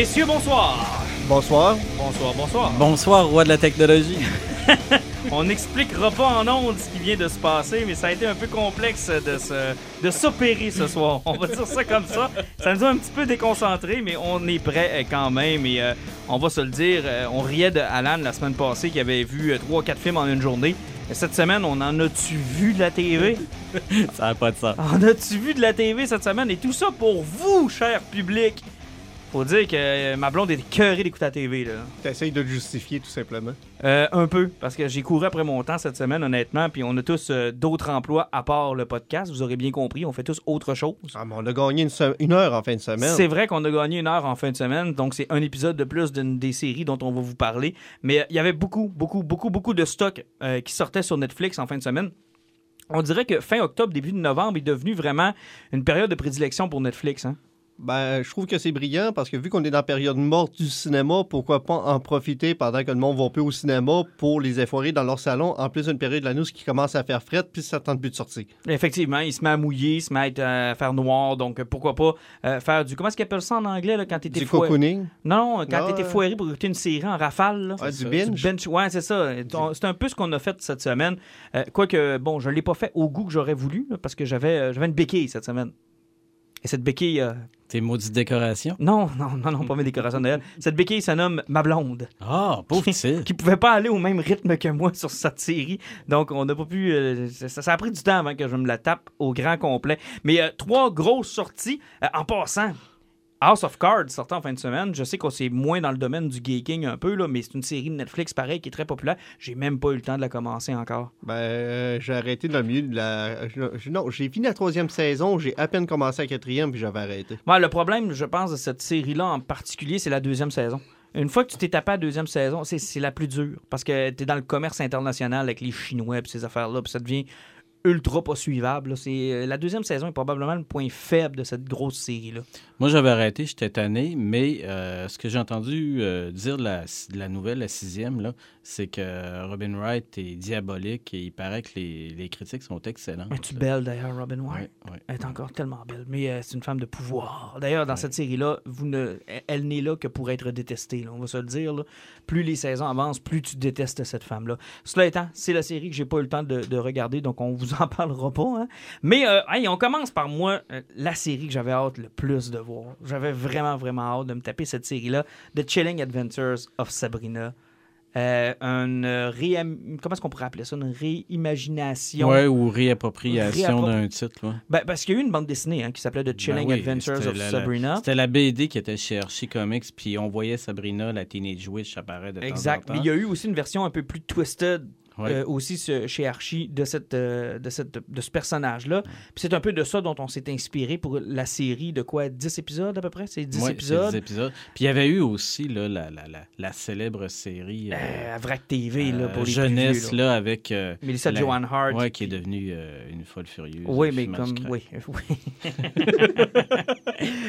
Messieurs, bonsoir. Bonsoir. Bonsoir, bonsoir. Bonsoir, roi de la technologie. On n'expliquera pas en ondes ce qui vient de se passer, mais ça a été un peu complexe de se, de s'opérer ce soir. On va dire ça comme ça. Ça nous a un petit peu déconcentré, mais on est prêt euh, quand même. Et euh, on va se le dire, euh, on riait de Alan la semaine passée qui avait vu 3-4 films en une journée. Et cette semaine, on en a-tu vu de la TV? ça n'a pas de sens. En a-tu vu de la TV cette semaine? Et tout ça pour vous, cher public. Faut dire que euh, ma blonde est écœurée d'écouter la TV. Là. T'essayes de le justifier tout simplement. Euh, un peu, parce que j'ai couru après mon temps cette semaine, honnêtement, puis on a tous euh, d'autres emplois à part le podcast. Vous aurez bien compris, on fait tous autre chose. Ah, mais on a gagné une, se- une heure en fin de semaine. C'est vrai qu'on a gagné une heure en fin de semaine, donc c'est un épisode de plus d'une des séries dont on va vous parler. Mais euh, il y avait beaucoup, beaucoup, beaucoup, beaucoup de stocks euh, qui sortaient sur Netflix en fin de semaine. On dirait que fin octobre, début de novembre est devenu vraiment une période de prédilection pour Netflix. Hein? Ben, je trouve que c'est brillant parce que vu qu'on est dans la période morte du cinéma, pourquoi pas en profiter pendant que le monde va plus au cinéma pour les effoirer dans leur salon, en plus d'une période de où qui commence à faire fret, puis ça tente plus de sortir. Effectivement, il se met à mouiller, il se met à, euh, faire noir, donc euh, pourquoi pas euh, faire du... Comment est-ce qu'ils appellent ça en anglais là, quand t'étais Du foiré? cocooning? Non, quand t'étais foiré pour écouter une série en rafale. là. Ah, du binge. Bench, ouais, c'est ça. C'est un peu ce qu'on a fait cette semaine. Euh, Quoique, bon, je ne l'ai pas fait au goût que j'aurais voulu, là, parce que j'avais j'avais une béquille cette semaine. Et cette béquille. euh, Tes maudites décorations? Non, non, non, non, pas mes décorations de Noël. Cette béquille se nomme Ma Blonde. Ah, pauvre petit. Qui pouvait pas aller au même rythme que moi sur cette série. Donc, on n'a pas pu. euh, ça, ça a pris du temps avant que je me la tape au grand complet. Mais euh, trois grosses sorties. Euh, en passant, House of Cards sortant en fin de semaine. Je sais qu'on c'est moins dans le domaine du geeking un peu, là, mais c'est une série de Netflix pareil qui est très populaire. J'ai même pas eu le temps de la commencer encore. Ben, euh, j'ai arrêté dans le milieu de la. je- Non, j'ai fini la troisième saison, j'ai à peine commencé la quatrième, puis j'avais arrêté. Ouais, le problème, je pense, de cette série-là en particulier, c'est la deuxième saison. Une fois que tu t'es tapé à la deuxième saison, c'est, c'est la plus dure. Parce que tu es dans le commerce international avec les Chinois et ces affaires-là, puis ça devient ultra pas suivable. C'est, euh, la deuxième saison est probablement le point faible de cette grosse série-là. Moi, j'avais arrêté, j'étais tanné, mais euh, ce que j'ai entendu euh, dire de la, de la nouvelle, la sixième, là, c'est que Robin Wright est diabolique et il paraît que les, les critiques sont excellentes. Mais tu belle d'ailleurs, Robin Wright? Ouais. Elle est encore tellement belle. Mais euh, c'est une femme de pouvoir. D'ailleurs, dans cette série-là, vous ne... elle n'est là que pour être détestée. là. On va se le dire. là. Plus les saisons avancent, plus tu détestes cette femme-là. Cela étant, c'est la série que j'ai pas eu le temps de, de regarder, donc on vous en parlera pas. hein. Mais euh, on commence par moi, euh, la série que j'avais hâte le plus de voir. J'avais vraiment, vraiment hâte de me taper cette série-là, The Chilling Adventures of Sabrina. Euh, une euh, réam- Comment est-ce qu'on pourrait appeler ça? Une réimagination. Ouais, ou réappropriation Réappro- d'un titre. là. Ben, parce qu'il y a eu une bande dessinée hein, qui s'appelait The Chilling Ben oui, Adventures of la- Sabrina. C'était la BD qui était chez Archie Comics, puis on voyait Sabrina, la Teenage Witch, apparaître de Exact. temps en Mais il y a eu aussi une version un peu plus twisted Euh, aussi ce- chez Archie de, cette, euh, de, cette, de ce personnage-là. Puis c'est un peu de ça dont on s'est inspiré pour la série de quoi? 10 épisodes à peu près? C'est 10 Ouais, c'est épisodes? 10 épisodes. Puis il y avait eu aussi là, la, la, la, la célèbre série euh, Euh, à Vrac TV là, pour euh, les Jeunesse plus vieux, là. là, avec euh, Melissa Joan Hart. ouais, qui est devenue euh, une folle furieuse. Oui, mais comme. Oui, oui.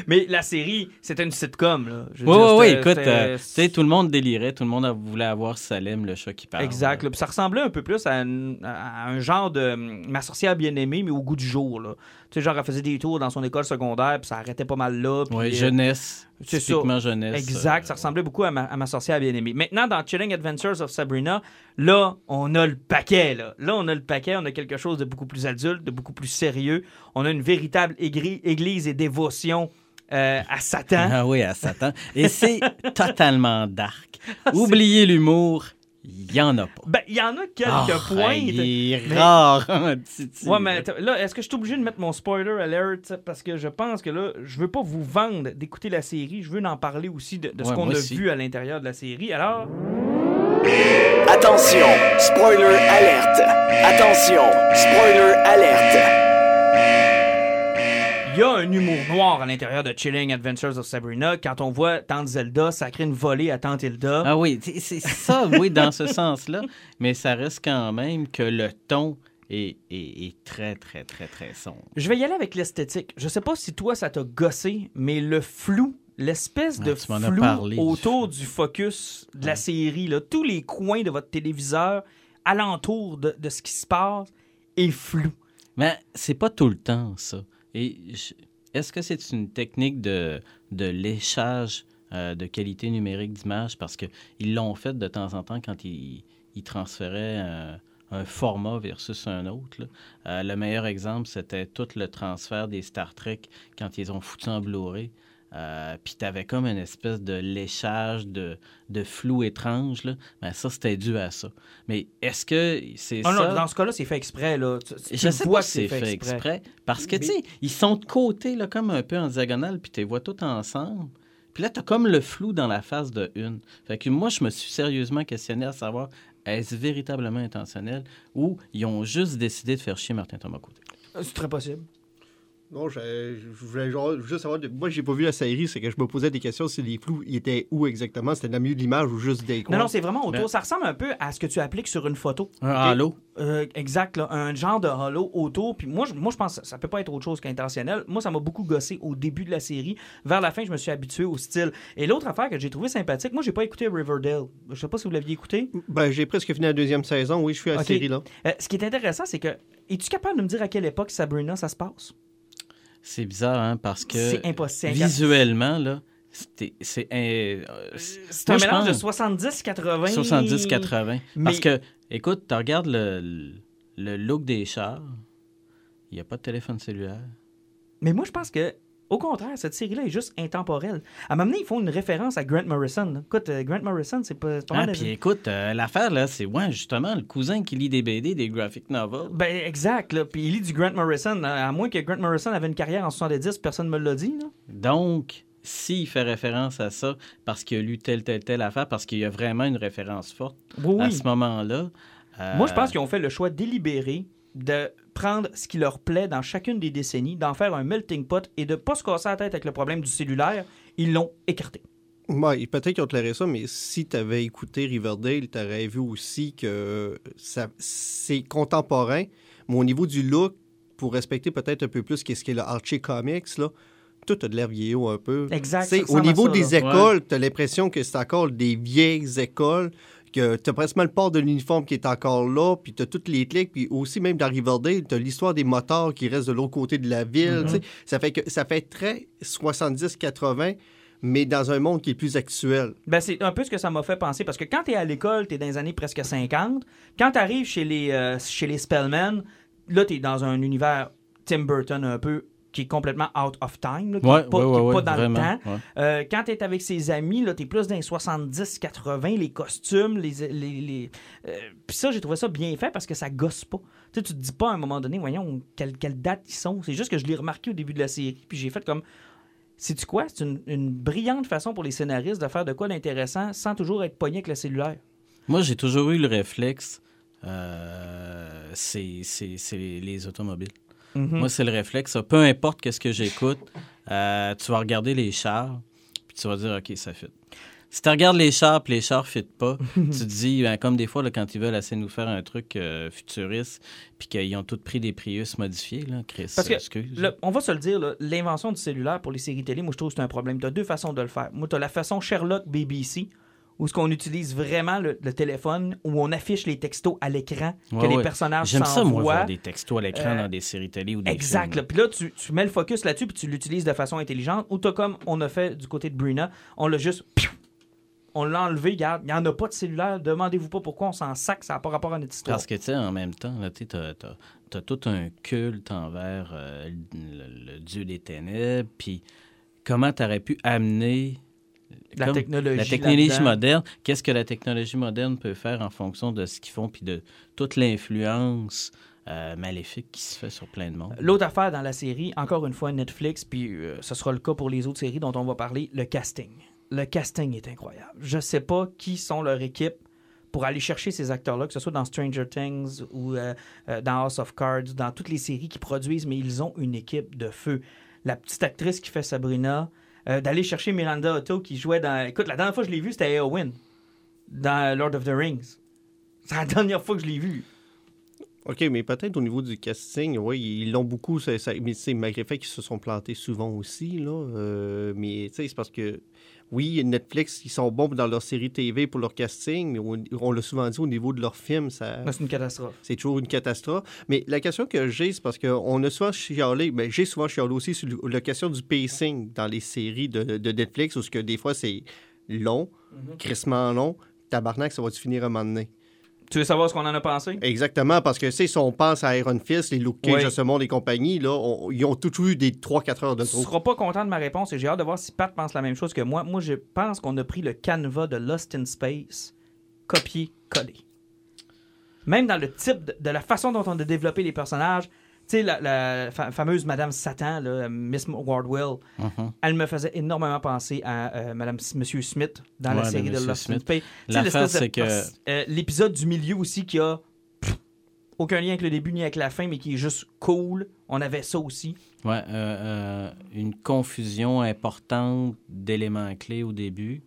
mais la série, c'était une sitcom. Là. Je Oui, dire, oui, écoute, euh, tu sais, tout le monde délirait, tout le monde voulait avoir Salem, le chat qui parle. Exact. là. Puis ça ressemblait un peu plus à, une- à un genre de hum, ma sorcière bien-aimée, mais au goût du jour. Là. Tu sais, genre, elle faisait des tours dans son école secondaire, puis ça arrêtait pas mal là. puis, Oui, euh, jeunesse. c'est ça. typiquement jeunesse. Exact, euh, ça ressemblait beaucoup à ma, à ma sorcière bien-aimée. Maintenant, dans Chilling Adventures of Sabrina, là, on a le paquet. Là. là, on a le paquet, on a quelque chose de beaucoup plus adulte, de beaucoup plus sérieux. On a une véritable église et dévotion euh, à Satan. Ah oui, à Satan. Et c'est totalement dark. Oubliez l'humour, il y en a pas. Ben, il y en a quelques Ah, pointes. Il est mais- rare, hein, Titi. Ouais, mais là, est-ce que je suis obligé de mettre mon spoiler alert? Parce que je pense que là, je veux pas vous vendre d'écouter la série. Je veux en parler aussi de, de ce Ouais, qu'on a aussi. vu à l'intérieur de la série. Alors, Attention, spoiler alerte. Attention, spoiler alerte. Il y a un humour noir à l'intérieur de Chilling Adventures of Sabrina. Quand on voit Tante Zelda sacrer une volée à Tante Hilda. Ah oui, c'est ça, oui, dans ce sens-là. Mais ça reste quand même que le ton est, est- est très, très, très, très sombre. Je vais y aller avec l'esthétique. Je sais pas si toi, ça t'a gossé, mais le flou, l'espèce Ah, de as flou parlé autour du focus de la série, là, tous les coins de votre téléviseur, alentour de, de ce qui se passe, est flou. Mais c'est pas tout le temps, ça. Et est-ce que c'est une technique de, léchage euh, de qualité numérique d'image? Parce qu'ils l'ont fait de temps en temps quand ils, ils transféraient euh, un format versus un autre. Euh, le meilleur exemple, c'était tout le transfert des Star Trek quand ils ont foutu en Blu-ray. Euh, Puis t'avais comme une espèce de léchage, de, de flou étrange. Là. Ben, ça, c'était dû à ça. Mais est-ce que c'est Ah ça? non, dans ce cas-là, c'est fait exprès. Là. Tu- tu Je sais vois pas que si c'est fait exprès. Parce que, Mais- tu sais, ils sont de côté, là, comme un peu en diagonale, puis tu les vois tous ensemble. Puis là, tu as comme le flou dans la face de une. Fait que moi, je me suis sérieusement questionné à savoir, est-ce véritablement intentionnel ou ils ont juste décidé de faire chier Martin Thomas côté? C'est très possible. Non, je, je voulais genre juste savoir. de- moi, j'ai pas vu la série, c'est que je me posais des questions si les flous ils étaient où exactement. C'était dans le milieu de l'image ou juste des coins. Non, non, c'est vraiment autour. Ben- Ça ressemble un peu à ce que tu appliques sur une photo. Un halo. Euh, exact, là, un genre de halo autour. Puis moi, je, moi, je pense que ça peut pas être autre chose qu'intentionnel. Moi, ça m'a beaucoup gossé au début de la série. Vers la fin, je me suis habitué au style. Et l'autre affaire que j'ai trouvé sympathique, moi, j'ai pas écouté Riverdale. Je sais pas si vous l'aviez écouté. Ben, j'ai presque fini la deuxième saison. Oui, je suis à la série là. Euh, ce qui est intéressant, c'est que. Es-tu capable de me dire à quelle époque Sabrina ça se passe? C'est bizarre, hein, parce que C'est impossible. visuellement, là, c'est euh, C'est un je mélange de pense- 70-80. 70-80. Mais- Parce que, écoute, tu regardes le, le look des chars, il n'y a pas de téléphone cellulaire. Mais moi, je pense que, au contraire, cette série-là est juste intemporelle. À un moment donné, ils font une référence à Grant Morrison. là. Écoute, euh, Grant Morrison, c'est pas, pas Ah, mal. puis écoute, euh, l'affaire, là, c'est ouais, justement le cousin qui lit des BD, des graphic novels. Ben, exact. Là. Puis il lit du Grant Morrison. À moins que Grant Morrison avait une carrière en 70, personne ne me l'a dit. Là. Donc, s'il fait référence à ça parce qu'il a lu telle, telle, telle affaire, parce qu'il y a vraiment une référence forte Oui, à ce moment-là. euh, Moi, je pense qu'ils ont fait le choix délibéré de prendre ce qui leur plaît dans chacune des décennies, d'en faire un melting pot et de pas se casser la tête avec le problème du cellulaire. Ils l'ont écarté. Ouais, peut-être qu'ils ont toléré ça, mais si tu avais écouté Riverdale, tu aurais vu aussi que ça, c'est contemporain, mais au niveau du look, pour respecter peut-être un peu plus qu'est-ce qu'est le Archie Comics, là, tout a de l'air vieillot un peu. Exact, au niveau ça, des là. écoles, tu as l'impression que c'est encore des vieilles écoles, que tu as presque le port de l'uniforme qui est encore là, puis tu as toutes les clics, puis aussi même dans Riverdale, tu as l'histoire des moteurs qui restent de l'autre côté de la ville. Mhm. sais. Ça fait que ça fait très 70-80, mais dans un monde qui est plus actuel. Ben, c'est un peu ce que ça m'a fait penser. Parce que quand tu es à l'école, tu es dans les années presque 50. Quand tu arrives chez les, euh, chez les Spellman, là, tu es dans un univers Tim Burton un peu qui est complètement out of time, là, qui n'est Ouais, pas, ouais, ouais, dans vraiment, le temps. Euh, quand tu es avec ses amis, tu es plus dans les 70-80, les costumes, les. les, les- euh, Puis ça, j'ai trouvé ça bien fait parce que ça gosse pas. Tu sais, tu te dis pas à un moment donné, voyons, quelle, quelle date ils sont. C'est juste que je l'ai remarqué au début de la série, puis j'ai fait comme. Sais-tu quoi? C'est une, une brillante façon pour les scénaristes de faire de quoi d'intéressant sans toujours être pogné avec le cellulaire. Moi, j'ai toujours eu le réflexe, euh, c'est les automobiles. Mhm. Moi, c'est le réflexe. ça. Peu importe qu'est-ce que j'écoute, euh, tu vas regarder les chars, puis tu vas dire, OK, ça fit. Si tu regardes les chars, puis les chars ne pas, tu te dis, ben, comme des fois, là, quand ils veulent essayer de nous faire un truc euh, futuriste, puis qu'ils ont tous pris des Prius modifiés, là, Chris, Parce que excuse. Le- on va se le dire, là, l'invention du cellulaire pour les séries télé, moi je trouve que c'est un problème. Tu as deux façons de le faire. Moi, tu as la façon Sherlock BBC, où ce qu'on utilise vraiment le, le téléphone, où on affiche les textos à l'écran, que Ouais, les personnages J'aime ça, moi, voir des textos à l'écran Euh, dans des séries télé ou des Exact. films. Puis là, tu, tu mets le focus là-dessus, puis tu l'utilises de façon intelligente. Ou t'as comme on a fait du côté de Brina, on l'a juste. On l'a enlevé, regarde, il n'y en a pas de cellulaire. Demandez-vous pas pourquoi on s'en sac, ça n'a pas rapport à notre histoire. Parce que, tu sais, en même temps, tu as, tout un culte envers euh, le, le dieu des ténèbres, puis comment tu aurais pu amener La comme technologie la technologie là-dedans. moderne, qu'est-ce que la technologie moderne peut faire en fonction de ce qu'ils font, puis de toute l'influence euh, maléfique qui se fait sur plein de monde? L'autre affaire dans la série, encore une fois, Netflix, puis euh, ce sera le cas pour les autres séries dont on va parler, le casting. Le casting est incroyable. Je sais pas qui sont leur équipe pour aller chercher ces acteurs-là, que ce soit dans Stranger Things ou euh, dans House of Cards, dans toutes les séries qui produisent, mais ils ont une équipe de feu. la petite actrice qui fait Sabrina, euh, d'aller chercher Miranda Otto qui jouait dans. Écoute, la dernière fois que je l'ai vue, c'était Eowyn dans Lord of the Rings. C'est la dernière fois que je l'ai vue. OK, mais peut-être au niveau du casting, oui, ils l'ont beaucoup, ça, mais c'est malgré fait qu'ils se sont plantés souvent aussi, là. euh, mais tu sais, c'est parce que, oui, Netflix, ils sont bons dans leur série TV pour leur casting, mais on, on l'a souvent dit au niveau de leurs films, ça, Ben, C'est une catastrophe. c'est toujours une catastrophe. Mais la question que j'ai, c'est parce qu'on a souvent chialé, mais j'ai souvent chialé aussi sur la question du pacing dans les séries de, de Netflix, où ce que des fois c'est long, crissement long, tabarnak, ça va-tu finir un moment donné? Tu veux savoir ce qu'on en a pensé? Exactement, parce que tu si on pense à Iron Fist, les Luke Cage Oui. ce monde et compagnie, là, on- ils ont tous eu des 3-4 heures de Tu trop. seras pas content de ma réponse et j'ai hâte de voir si Pat pense la même chose que moi. Moi, je pense qu'on a pris le canevas de Lost in Space, copié-collé. Même dans le type, de, de la façon dont on a développé les personnages. Sais, la, la fa- fameuse Madame Satan, là, Miss Wardwell, Mhm. elle me faisait énormément penser à euh, Madame Monsieur Smith dans la série de Lost in. Space. L'affaire, c'est que- euh, L'épisode du milieu aussi qui a pff, aucun lien avec le début ni avec la fin, mais qui est juste cool. On avait ça aussi. Ouais, euh, euh, une confusion importante d'éléments clés au début.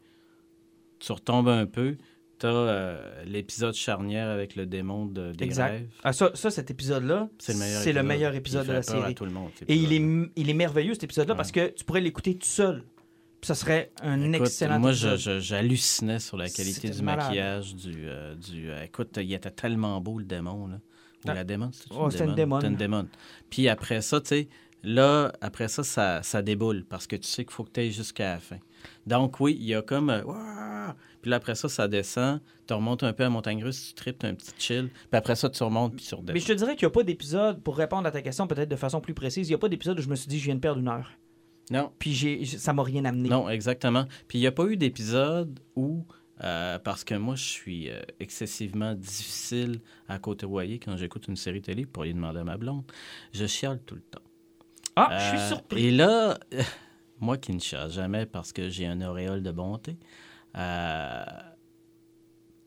Tu retombes un peu. Tu as l'épisode charnière avec le démon de, des Exact. rêves. Ah, ça, ça, cet épisode-là, C'est le meilleur c'est le épisode. meilleur épisode de la série. tout le monde, Et il épisode. est, il est merveilleux, cet épisode-là, Ouais. parce que tu pourrais l'écouter tout seul. Puis ça serait un Écoute, excellent moi, épisode. j'hallucinais sur la qualité du malade. maquillage. Du, euh, du, euh, écoute, il était tellement beau, le démon. Là. Ou Ah. la démon, c'est Oh, une démon? C'était une démon. Puis après ça, tu sais, là, après ça, ça, ça déboule parce que tu sais qu'il faut que tu ailles jusqu'à la fin. Donc, oui, il y a comme. euh! Puis là, après ça, ça descend. Tu remontes un peu à Montagne Russe, tu tripes, tu un petit chill. Puis après ça, tu remontes, puis tu redescends. Mais je te dirais qu'il n'y a pas d'épisode, pour répondre à ta question peut-être de façon plus précise, il n'y a pas d'épisode où je me suis dit je viens de perdre une heure. Non, Puis j'ai, ça m'a rien amené. Non, exactement. Puis il n'y a pas eu d'épisode où, euh, parce que moi, je suis euh, excessivement difficile à côtoyer quand j'écoute une série télé pour y demander à ma blonde, je chiale tout le temps. Ah, je suis Euh, surpris. Et là, moi qui ne chiale jamais parce que j'ai un auréole de bonté, euh,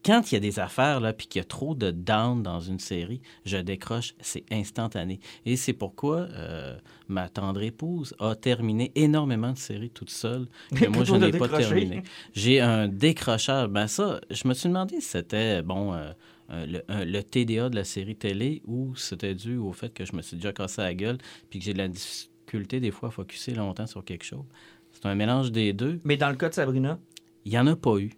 quand il y a des affaires, là, puis qu'il y a trop de down dans une série, je décroche, c'est instantané. Et c'est pourquoi euh, ma tendre épouse a terminé énormément de séries toute seule, que moi, je n'ai pas terminé. J'ai un décrochage. Ben ça, je me suis demandé si c'était, bon, euh, euh, le, TDA de la série télé ou c'était dû au fait que je me suis déjà cassé la gueule puis que j'ai de la difficulté des fois à focuser longtemps sur quelque chose. C'est un mélange des deux. Mais dans le cas de Sabrina, Il n'y en a pas eu.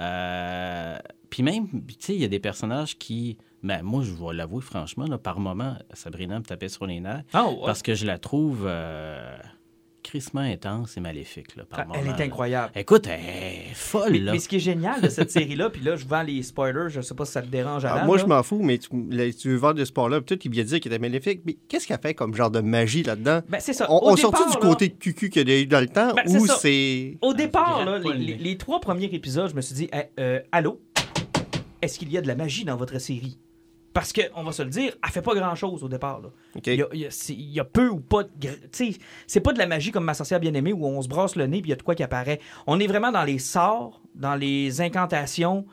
Euh, puis même, tu sais, il y a des personnages qui, ben, moi, je vais l'avouer franchement, là, par moment, Sabrina me tapait sur les nerfs ah, ouais. parce que je la trouve euh, crissement intense et maléfique. Là, par Ah, elle moment, est là. incroyable. Écoute, elle est folle. Mais, là. mais ce qui est génial de cette série-là, puis là, je vends les spoilers, je sais pas si ça te dérange, Ah, Alan. moi, là. je m'en fous, mais tu, là, tu veux vendre de sport-là, peut-être qu'il vient de dire qu'il était maléfique, mais qu'est-ce qu'elle fait comme genre de magie là-dedans? Ben, c'est ça. On, on du là- côté cucu qu'il y a eu dans le temps, Ben, c'est ou ça. c'est... Au départ, là, les, les- les trois premiers épisodes, je me suis dit, Eh, euh, allô, est-ce qu'il y a de la magie dans votre série? Parce que, on va se le dire, elle fait pas grand-chose au départ. Là. Il, y a, il y a- c'est- il y a peu ou pas de... c'est pas de la magie comme ma sorcière bien-aimée où on se brasse le nez puis il y a de quoi qui apparaît. On est vraiment dans les sorts, dans les incantations,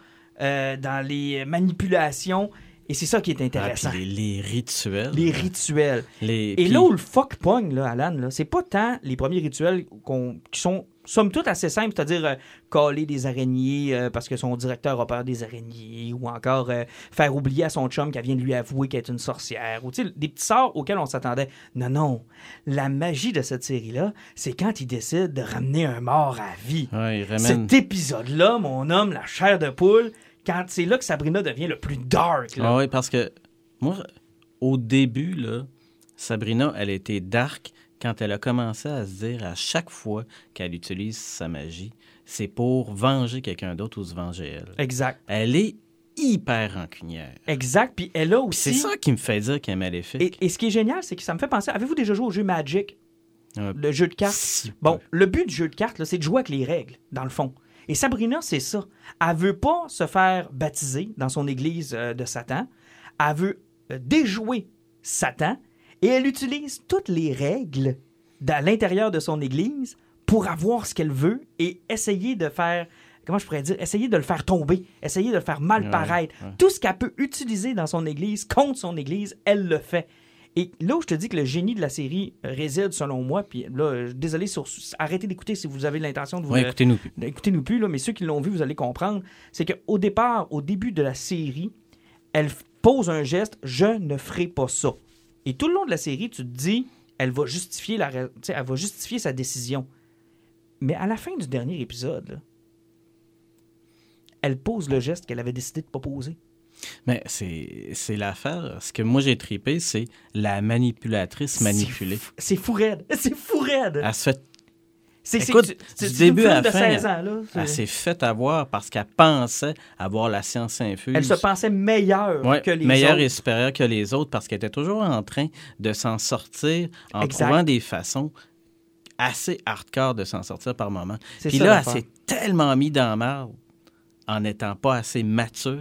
euh, dans les manipulations. Et c'est ça qui est Ah, intéressant. les, les rituels. les rituels. Les- Et puis- là où le fuck pogne, là, Alan, là, c'est pas tant les premiers rituels qu'on- qui sont, somme toute, assez simples, c'est-à-dire euh, coller des araignées euh, parce que son directeur a peur des araignées, ou encore euh, faire oublier à son chum qu'elle vient de lui avouer qu'elle est une sorcière, ou tu sais, des petits sorts auxquels on s'attendait. Non, non. La magie de cette série-là, c'est quand il décide de ramener un mort à vie. Ouais, ramène- Cet épisode-là, mon homme, la chair de poule, quand c'est là que Sabrina devient le plus dark. là. Ah oui, parce que moi, au début, là, Sabrina, elle était dark quand elle a commencé à se dire à chaque fois qu'elle utilise sa magie, c'est pour venger quelqu'un d'autre ou se venger elle. Exact. Elle est hyper rancunière. Exact. Puis elle a aussi... C'est ça qui me fait dire qu'elle est maléfique. Et, et ce qui est génial, c'est que ça me fait penser. Avez-vous déjà joué au jeu Magic, le jeu de cartes? peu. Bon, le but du jeu de cartes, c'est de jouer avec les règles, dans le fond. Et Sabrina, c'est ça. Elle veut pas se faire baptiser dans son église euh, de Satan. Elle veut euh, déjouer Satan et elle utilise toutes les règles à l'intérieur de son église pour avoir ce qu'elle veut et essayer de faire. Comment je pourrais dire? Essayer de le faire tomber, essayer de le faire mal paraître. ouais. Tout ce qu'elle peut utiliser dans son église contre son église, elle le fait. Et là où je te dis que le génie de la série réside, selon moi, puis là, désolé, sur, arrêtez d'écouter si vous avez l'intention de vous... Ouais, écoutez-nous plus. Écoutez-nous plus, là, mais ceux qui l'ont vu, vous allez comprendre. C'est qu'au départ, au début de la série, elle pose un geste je ne ferai pas ça. Et tout le long de la série, tu te dis elle va justifier, la, elle va justifier sa décision. Mais à la fin du dernier épisode, là, elle pose le geste qu'elle avait décidé de pas poser. Mais c'est c'est l'affaire. Ce que moi j'ai tripé, c'est la manipulatrice manipulée. C'est fou- C'est fou raide. C'est fou raide. Elle se fait, C'est écoute, c'est- du c'est début à la de fin, 16 ans, là. elle s'est fait avoir parce qu'elle pensait avoir la science infuse. Elle se pensait meilleure Ouais, que les meilleure autres. et supérieure que les autres parce qu'elle était toujours en train de s'en sortir en Exact. trouvant des façons assez hardcore de s'en sortir par moment. Puis ça, là, elle s'est tellement mis dans la merde en n'étant pas assez mature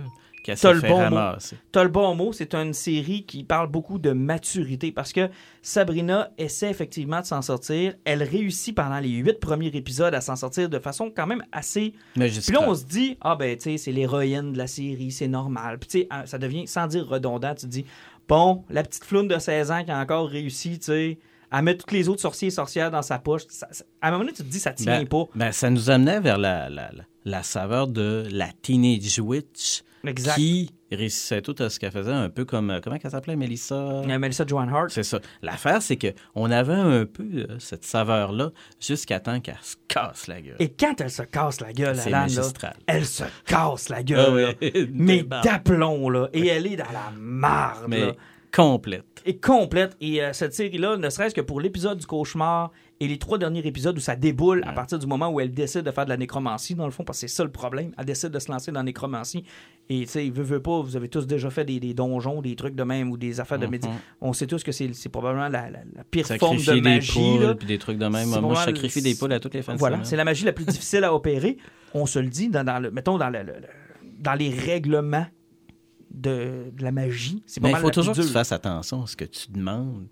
T'as s'est le fait bon mot. ramasser. T'as le bon mot, c'est une série qui parle beaucoup de maturité parce que Sabrina essaie effectivement de s'en sortir. Elle réussit pendant les huit premiers épisodes à s'en sortir de façon quand même assez. Mais Puis là, on se dit, ah ben, tu sais, c'est l'héroïne de la série, c'est normal. Puis tu sais, ah, ça devient, sans dire redondant, tu te dis, bon, la petite floune de 16 ans qui a encore réussi, tu sais, à mettre tous les autres sorciers et sorcières dans sa poche. ça- ça- à un moment donné, tu te dis, ça tient Ben, pas. ben, ça nous amenait vers la, la, la, la saveur de la Teenage Witch Exact. qui réussissait tout à ce qu'elle faisait, un peu comme. euh, Comment elle s'appelait, Melissa? Euh, Melissa Joan Hart. C'est ça. L'affaire, c'est que on avait un peu euh, cette saveur-là jusqu'à temps qu'elle se casse la gueule. Et quand elle se casse la gueule, Alan, là, elle se casse la gueule. Ah mais d'aplomb, là. Et elle est dans la marde, Mais là. complète. Et complète. Et euh, cette série-là, ne serait-ce que pour l'épisode du cauchemar et les trois derniers épisodes où ça déboule à partir du moment où elle décide de faire de la nécromancie, dans le fond, parce que c'est ça le problème. Elle décide de se lancer dans la nécromancie. Et, tu sais, veut, veut pas, vous avez tous déjà fait des, des donjons, des trucs de même ou des affaires de Mhm. méditation. On sait tous que c'est probablement la, la- la pire forme de des magie. poules là. puis des trucs de même. Moi, je sacrifie le- des poules à toutes les fins Voilà, c'est la magie la plus difficile à opérer. On se le dit dans, dans le, mettons dans le, dans les règlements de, de la magie. Mais il faut toujours que tu fasses attention à ce que tu demandes.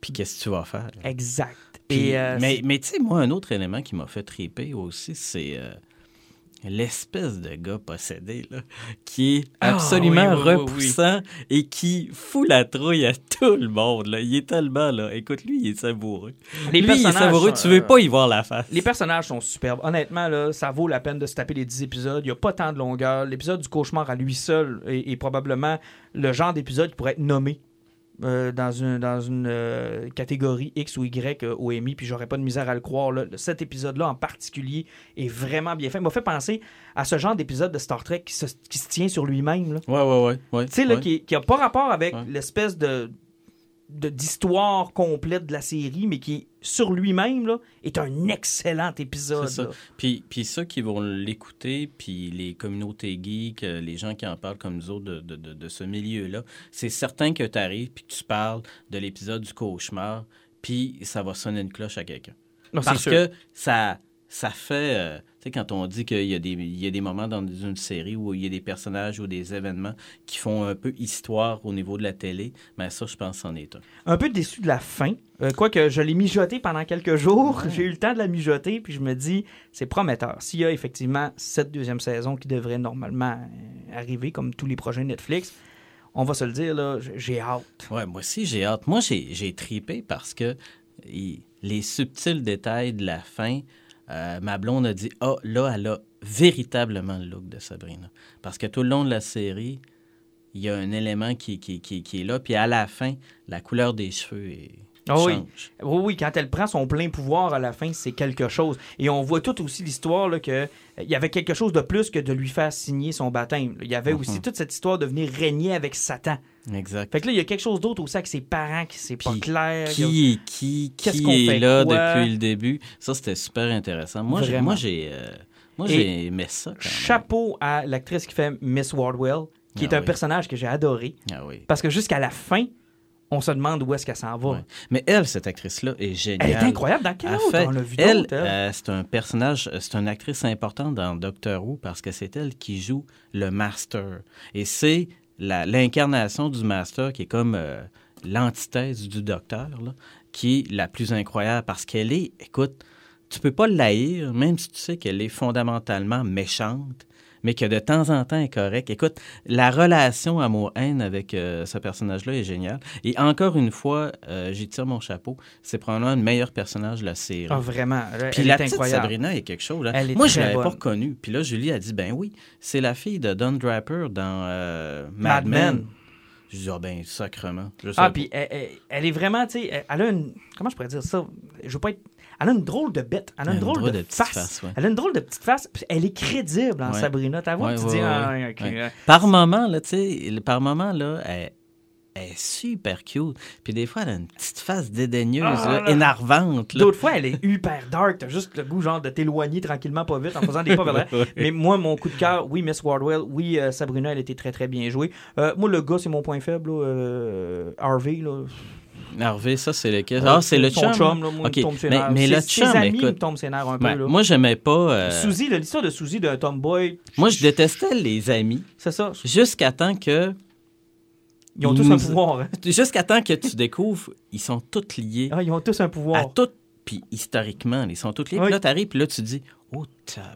Puis qu'est-ce que tu vas faire. Exact. Puis- Et, euh, mais mais tu sais, moi, un autre élément qui m'a fait triper aussi, c'est euh, l'espèce de gars possédé, là, qui est Ah, absolument oui, oui, oui, oui. repoussant et qui fout la trouille à tout le monde. Là. Il est tellement là. Écoute, lui, il est savoureux. Les lui, il est personnages savoureux. sont, Tu veux euh, pas y voir la face. Les personnages sont superbes. Honnêtement, là, ça vaut la peine de se taper les 10 épisodes. Il n'y a pas tant de longueur. L'épisode du cauchemar à lui seul est, est probablement le genre d'épisode qui pourrait être nommé euh, dans une, dans une euh, catégorie X ou Y euh, au Emmy, puis j'aurais pas de misère à le croire. là. Cet épisode-là en particulier est vraiment bien fait. Il m'a fait penser à ce genre d'épisode de Star Trek qui se, qui se tient sur lui-même. Ouais, ouais, ouais. ouais Tu sais, ouais. qui, qui a pas rapport avec Ouais. l'espèce de- d'histoire complète de la série, mais qui, sur lui-même, là, est un excellent épisode. Ça. Puis, puis ceux qui vont l'écouter, puis les communautés geeks, euh, les gens qui en parlent comme nous autres de, de- de- de ce milieu-là, c'est certain que tu arrives puis que tu parles de l'épisode du cauchemar, puis ça va sonner une cloche à quelqu'un. Parce que ça, ça fait... euh, tu sais, quand on dit qu'il y, a des- il y a des moments dans une série où il y a des personnages ou des événements qui font un peu histoire au niveau de la télé, mais ça, je pense, c'en est un. Un peu déçu de la fin. Euh, Quoique je l'ai mijoté pendant quelques jours. J'ai eu le temps de la mijoter, puis je me dis, c'est prometteur. S'il y a effectivement cette deuxième saison qui devrait normalement euh, arriver, comme tous les projets Netflix, on va se le dire, là, j'ai hâte. Ouais, moi aussi, j'ai hâte. Moi, j'ai, j'ai tripé parce que les subtils détails de la fin, euh, ma blonde a dit Ah, là, elle a véritablement le look de Sabrina. Parce que tout le long de la série, il y a un élément qui, qui, qui, qui est là. Puis à la fin, la couleur des cheveux est... Ah oui. Oui, oui, quand elle prend son plein pouvoir à la fin, c'est quelque chose. Et on voit tout aussi l'histoire que euh, il y avait quelque chose de plus que de lui faire signer son baptême. Il y avait aussi Mhm. toute cette histoire de venir régner avec Satan. Exact. Fait que là, il y a quelque chose d'autre aussi avec ses parents qui c'est pas clair. Qui est qui? Qu'est-ce Qui qu'on est fait? là quoi? depuis le début? Ça, c'était super intéressant. Moi, j'ai, moi, j'ai, euh, aimé ça. Quand même. Chapeau à l'actrice qui fait Miss Wardwell, qui est Ah un oui. personnage que j'ai adoré. Ah oui. Parce que jusqu'à la fin, on se demande où est-ce qu'elle s'en va. Ouais. Mais elle, cette actrice-là, est géniale. Elle est incroyable. Dans quel autre on l'a vu elle, elle? euh, c'est un personnage, c'est une actrice importante dans Doctor Who parce que c'est elle qui joue le Master. Et c'est l'incarnation du Master qui est comme euh, l'antithèse du Docteur, là, qui est la plus incroyable parce qu'elle est, écoute, tu peux pas l'haïr, même si tu sais qu'elle est fondamentalement méchante, mais que de temps en temps est correct. Écoute, la relation amour-haine avec euh, ce personnage-là est géniale. Et encore une fois, euh, j'y tire mon chapeau. C'est probablement le meilleur personnage de la série. Ah, vraiment. Elle, Puis elle la est petite incroyable. Sabrina est quelque chose. là. Elle est Moi, je très l'avais pas reconnue. Puis là, Julie a dit, ben oui, c'est la fille de Don Draper dans euh, Mad Mad Men. Men. Je dis, ah ben, sacrement. Je Ah, puis elle, est vraiment, tu sais, elle- elle a une. Comment je pourrais dire ça? Je veux pas être. Elle a une drôle de bête. Elle a une drôle, de, petite face. face, ouais. Elle a une drôle de petite face. Elle est crédible en Ouais. Sabrina. Ta voix, Ouais, tu dis. ah, euh, Par moment, là, tu sais, par moment, là, elle, elle est super cute. Puis des fois, elle a une petite face dédaigneuse, Ah, là, énervante. D'autres fois, elle est hyper dark. T'as juste le goût, genre, de t'éloigner tranquillement, pas vite, en faisant des pas vers. Mais moi, mon coup de cœur, oui, Miss Wardwell, oui, euh, Sabrina, elle était très, très bien jouée. Euh, moi, le gars, c'est mon point faible, là, euh, Harvey, là. Harvey, ça, c'est lequel? Ah, c'est le chum. chum, là, moi, Ok, il me tombe ses mais- mais le chum, Ses amis, écoute. il me tombe ses nerfs un peu, là. moi, j'aimais pas. euh, Suzy, l'histoire de Suzy d'un tomboy, moi, je détestais les amis c'est ça. jusqu'à temps que. Ils ont tous nous- un pouvoir. hein. Jusqu'à temps que tu découvres, ils sont tous liés Ah, ils ont tous un à pouvoir. tout. Puis historiquement, ils sont tous liés. Oui. Puis là, t'arrives, puis là, tu dis, oh.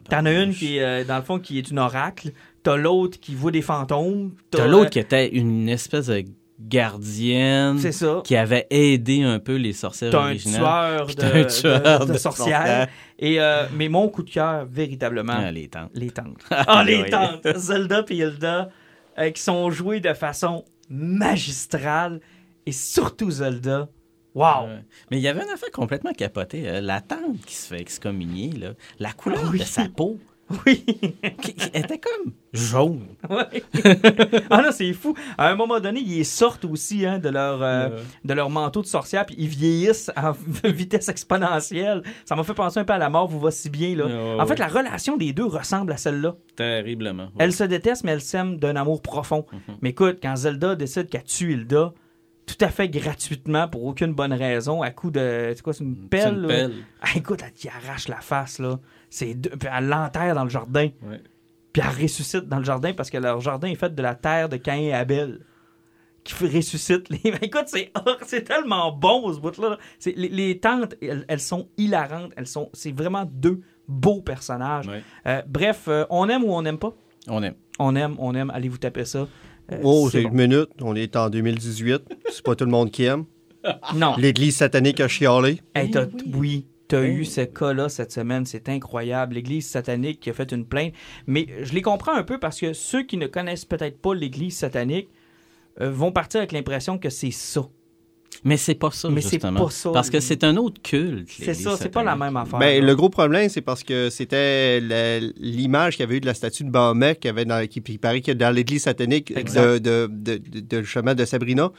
T'en as une qui euh, dans le fond, qui est une oracle. T'as l'autre qui voit des fantômes. T'as l'autre euh, qui était une espèce de gardienne ça. qui avait aidé un peu les sorcières un originales. tueur, de, un tueur de- de de sorcières. Et, euh, mais mon coup de cœur, véritablement, Ah, les tantes. les tantes. Ah, les oui. tantes! Zelda et Hilda, euh, qui sont jouées de façon magistrale. Et surtout Zelda. Wow! Mais il y avait une affaire complètement capotée. euh, la tante qui se fait excommunier, là, la couleur Oui. de sa peau Oui! qui était comme jaune. Ah non, c'est fou. À un moment donné, ils sortent aussi hein, de, leur, euh, de leur manteau de sorcière, puis ils vieillissent à vitesse exponentielle. Ça m'a fait penser un peu à la mort, vous va si bien. Là. En fait, la relation des deux ressemble à celle-là. Terriblement. ouais. Elles se détestent, mais elles s'aiment d'un amour profond. Mhm. Mais écoute, quand Zelda décide qu'elle tue Hilda, tout à fait gratuitement, pour aucune bonne raison, à coup de. C'est quoi, c'est une pelle? une pelle. Ah, écoute, elle t'y arrache la face, là. C'est deux- puis elle l'enterre dans le jardin. Ouais. Puis elle ressuscite dans le jardin parce que leur jardin est fait de la terre de Caïn et Abel. Qui ressuscite les. Mais écoute, c'est c'est tellement bon ce bout-là. C'est- Les, les tantes, elles, elles sont hilarantes. Elles sont. C'est vraiment deux beaux personnages. Ouais. Euh, bref, euh, on aime ou on n'aime pas? On aime. On aime, on aime. Allez vous taper ça. Euh, Oh, c'est c'est une minute. On est en 2018. C'est pas tout le monde qui aime. Non. L'Église satanique a chialé. Hey, t'as- oui. oui, t'as Eh eu ce cas-là cette semaine, c'est incroyable. L'Église satanique qui a fait une plainte. Mais je les comprends un peu parce que ceux qui ne connaissent peut-être pas l'Église satanique euh, vont partir avec l'impression que c'est ça. Mais c'est pas ça, Mais c'est justement. pas ça, Parce que c'est un autre culte. C'est ça, c'est pas la même affaire. Ben, le gros problème, c'est parce que c'était l'image qu'il y avait eu de la statue de Mahomet qui avait dans, qui, qui paraît que dans l'église satanique de, de, de, de- de- justement de Sabrina.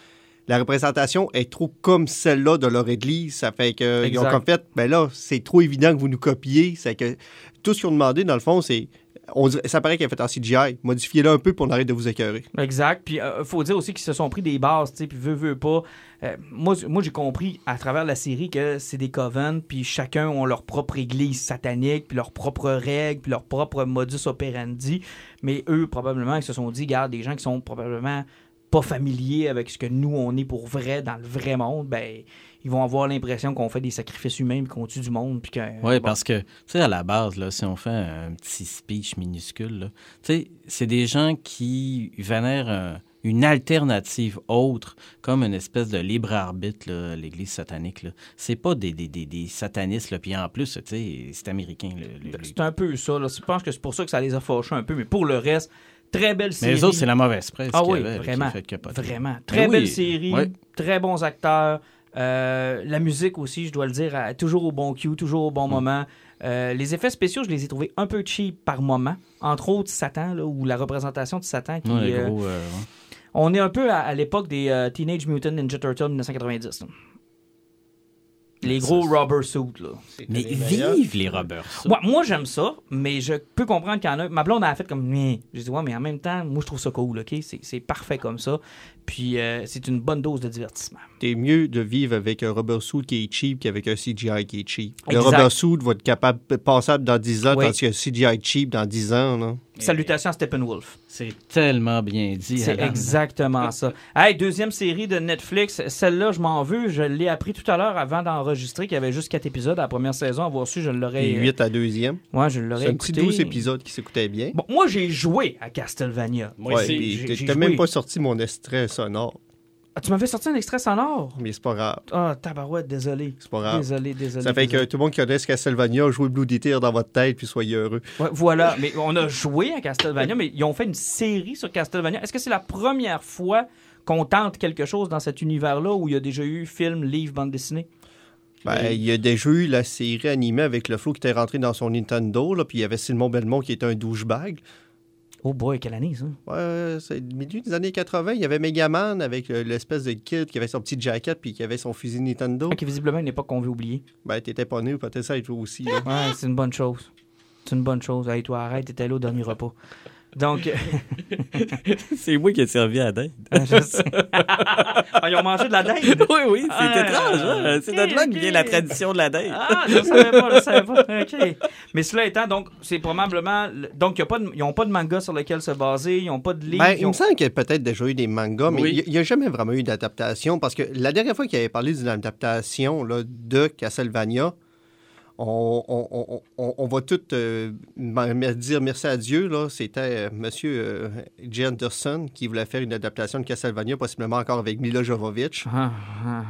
La représentation est trop comme celle-là de leur église. Ça fait que ils ont comme fait, ben là, c'est trop évident que vous nous copiez. C'est que tout ce qu'ils ont demandé, dans le fond, c'est. on dirait- ça paraît qu'il a fait en CGI. Modifiez-le un peu pour qu'on arrête de vous écœurer. Exact. Puis il faut dire aussi qu'ils se sont pris des bases, tu sais, puis veut, veut pas. Euh, moi, moi j'ai compris à travers la série que c'est des covens, puis chacun ont leur propre église satanique, puis leurs propres règles, puis leur propre modus operandi. Mais eux, probablement, ils se sont dit, regarde, des gens qui sont probablement pas familiers avec ce que nous, on est pour vrai dans le vrai monde, ben, ils vont avoir l'impression qu'on fait des sacrifices humains, puis qu'on tue du monde, puis que... Oui, bon. parce que, tu sais, à la base, là, si on fait un petit speech minuscule, tu sais, c'est des gens qui vénèrent un- une alternative autre, comme une espèce de libre arbitre, là, l'Église satanique. Là. C'est pas des, des, des, des satanistes, là, puis en plus, tu sais, c'est américain. le- le- C'est un peu ça. Là. Je pense que c'est pour ça que ça les a fâchés un peu, mais pour le reste, très belle Mais série. les autres, c'est la mauvaise presse Ah oui, avait, vraiment. Vraiment. Mais Très oui, belle série, très bons acteurs. Euh, la musique aussi, je dois le dire, toujours au bon cue, toujours au Mm. bon moment. Euh, les effets spéciaux, je les ai trouvés un peu cheap par moment. Entre autres, Satan, là, ou la représentation de Satan. Qui, Ouais, euh, gros, euh, ouais. on est un peu à, à l'époque des Teenage Mutant Ninja Turtles 1990. là. Les gros rubber suits, là. Mais vive les Roberts. ça. Moi, moi j'aime ça, mais je peux comprendre qu'il y en a. Ma blonde a fait comme. J'ai dit, ouais, mais en même temps, moi, je trouve ça cool, OK? C'est c'est parfait comme ça. Puis, euh, c'est une bonne dose de divertissement. C'est mieux de vivre avec un rubber suit qui est cheap qu'avec un CGI qui est cheap. Le Exact. rubber suit va être capable, passable dans 10 ans, Oui. tandis qu'un CGI cheap dans 10 ans, là. Salutations à Steppenwolf. C'est tellement bien dit. C'est exactement ça. Hey, deuxième série de Netflix. Celle-là, je m'en veux. Je l'ai appris tout à l'heure avant d'enregistrer qu'il y avait juste quatre épisodes à la première saison. Avoir su, je l'aurais. Et 8 à deuxième. Ouais, je l'aurais C'est un petit écouté. 12 épisodes qui s'écoutaient bien. Bon, moi, j'ai joué à Castlevania. Moi Ouais, aussi. puis j'ai- t'as- même pas sorti mon extrait sonore, Ah, tu m'avais sorti un extrait sonore? mais c'est pas grave. Ah, tabarouette, désolé. C'est pas grave. Désolé, désolé. Ça fait que tout le monde qui connaisse Castlevania, jouez Blue Detail dans votre tête, puis soyez heureux. Ouais, voilà, mais on a joué à Castlevania, mais ils ont fait une série sur Castlevania. Est-ce que c'est la première fois qu'on tente quelque chose dans cet univers-là où il y a déjà eu film, livre, bande dessinée? Ben, il y a déjà eu la série animée avec le flow qui était rentré dans son Nintendo, là, puis il y avait Simon Belmont qui était un douchebag. Oh boy, quelle année ça? Ouais, c'est le milieu des années 80. Il y avait Megaman avec euh, l'espèce de kid qui avait son petit jacket puis qui avait son fusil Nintendo. Ok, visiblement une époque qu'on veut oublier. Ben, t'étais pas né ou peut-être ça, toi aussi. là. Ouais, c'est une bonne chose. C'est une bonne chose. Hey, toi, arrête, t'étais là au dernier repas. Donc, C'est moi qui ai servi à dinde. je sais. Ah, ils ont mangé de la dinde? oui, oui, c'est Ah, étrange. hein? C'est ok, de là que ok. vient la tradition de la dinde. Ah, je savais pas, je savais pas. OK. Mais cela étant, donc, c'est probablement. Donc, il y a pas de- ils n'ont pas de manga sur lequel se baser, ils n'ont pas de livre. Ben, il me semble qu'il y a peut-être déjà eu des mangas, mais Oui. il n'y a, jamais vraiment eu d'adaptation parce que la dernière fois qu'il avait parlé d'une adaptation là, de Castlevania, on, on- on- on- on va tout euh, dire merci à Dieu. là. C'était euh, Monsieur euh, J. Anderson qui voulait faire une adaptation de Castlevania, possiblement encore avec Mila Jovovich. Ah, ah.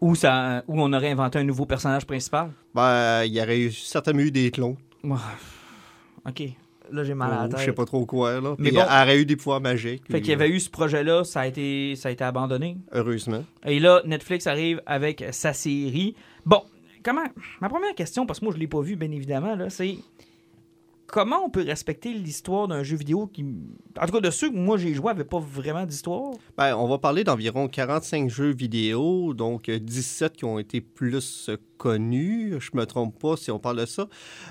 Ou, ça, où on aurait inventé un nouveau personnage principal? Ben, il y aurait eu, certainement eu des clones. OK. Là, j'ai mal à la tête. je sais pas trop quoi. Là. Mais bon. il aurait eu des pouvoirs magiques. Fait puis, qu'il y avait eu ce projet-là, ça a été, ça a été abandonné. Heureusement. Et là, Netflix arrive avec sa série. Bon, comment. Ma première question, parce que moi, je l'ai pas vu, bien évidemment, là, c'est. Comment on peut respecter l'histoire d'un jeu vidéo qui. En tout cas, de ceux que moi j'ai joué n'avaient pas vraiment d'histoire? Ben, on va parler d'environ 45 jeux vidéo, donc euh, 17 qui ont été plus euh, connus. Je me trompe pas si on parle de ça.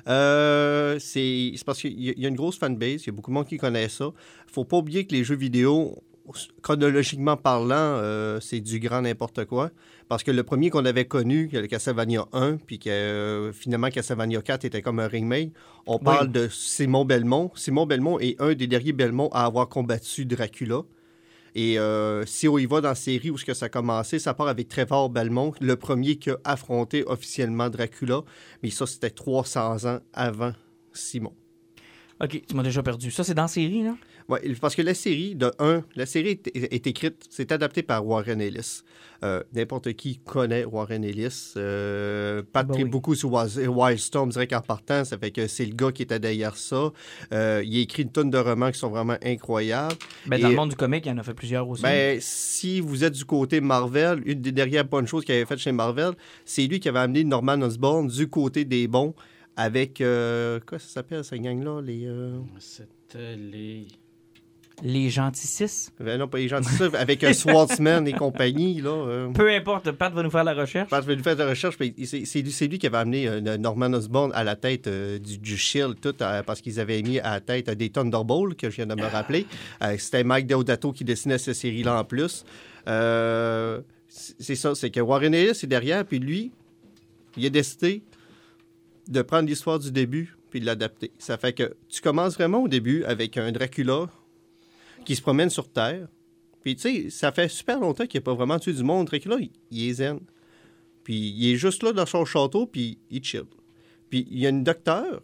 Euh, c'est parce qu'il y a une grosse fanbase, il y a beaucoup de monde qui connaît ça. faut pas oublier que les jeux vidéo, chronologiquement parlant, euh, c'est du grand n'importe quoi. Parce que le premier qu'on avait connu, le Castlevania 1, puis que euh, finalement Castlevania 4 était comme un remake, on parle de Simon Belmont. Simon Belmont est un des derniers Belmont à avoir combattu Dracula. Et euh, si on y va dans la série où ce que ça a commencé, ça part avec Trevor Belmont, le premier qui a affronté officiellement Dracula. Mais ça, c'était 300 ans avant Simon. Ok, tu m'as déjà perdu. Ça, c'est dans la série, là? Ouais, parce que la série, de 1, la série est, est écrite, c'est adapté par Warren Ellis. Euh, N'importe qui connaît Warren Ellis. Euh, pas Ben très oui. beaucoup sur Wild- Wildstorm, direct en partant, ça fait que c'est le gars qui était derrière ça. Euh, il a écrit une tonne de romans qui sont vraiment incroyables. Ben, dans Et- le monde du comic, il y en a fait plusieurs aussi. Ben, si vous êtes du côté Marvel, une des dernières bonnes choses qu'il avait faites chez Marvel, c'est lui qui avait amené Norman Osborn du côté des bons avec. euh, quoi ça s'appelle, cette gang-là Les. euh, C'était les. Les gentils six. ben non, pas les ça, avec un Swordsman et compagnie, là. euh. Peu importe, Pat va nous faire la recherche. Je vais lui faire de recherche, mais c'est lui, qui avait amené euh, Norman Osborn à la tête euh, du, du Shield, tout, euh, parce qu'ils avaient mis à la tête euh, des Thunderbolts, que je viens de me rappeler. Euh, C'était Mike Deodato qui dessinait cette série-là en plus. Euh, c'est c'est ça, c'est que Warren Ellis est derrière, puis lui, il a décidé de prendre l'histoire du début puis de l'adapter. Ça fait que tu commences vraiment au début avec un Dracula qui se promène sur Terre. Puis tu sais, ça fait super longtemps qu'il n'a pas vraiment tué du monde. Dracula, il, est zen. Puis il est juste là dans son château, puis il chill. Puis il y a une docteur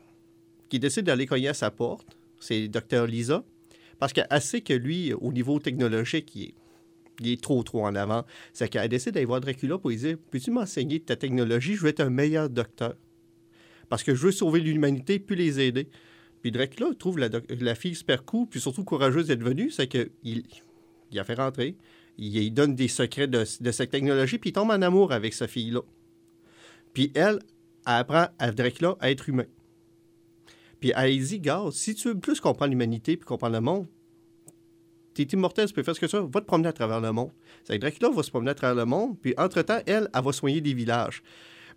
qui décide d'aller cogner à sa porte. C'est docteur Lisa. Parce qu'elle sait que lui, au niveau technologique, il est, il est trop, trop en avant. C'est qu'elle décide d'aller voir Dracula pour lui dire Peux-tu m'enseigner ta technologie? Je veux être un meilleur docteur. Parce que je veux sauver l'humanité puis les aider. Puis Dracula trouve la, fille super cool, puis surtout courageuse d'être venue. C'est qu'il il a fait rentrer. Il, il donne des secrets de, de cette technologie, puis il tombe en amour avec sa fille-là. Puis elle, apprend à Dracula à être humain. Puis elle dit, gars, si tu veux plus comprendre l'humanité puis comprendre le monde, t'es immortel, tu peux faire ce que tu veux, va te promener à travers le monde. C'est Dracula va se promener à travers le monde, puis entre-temps, elle, elle va soigner des villages.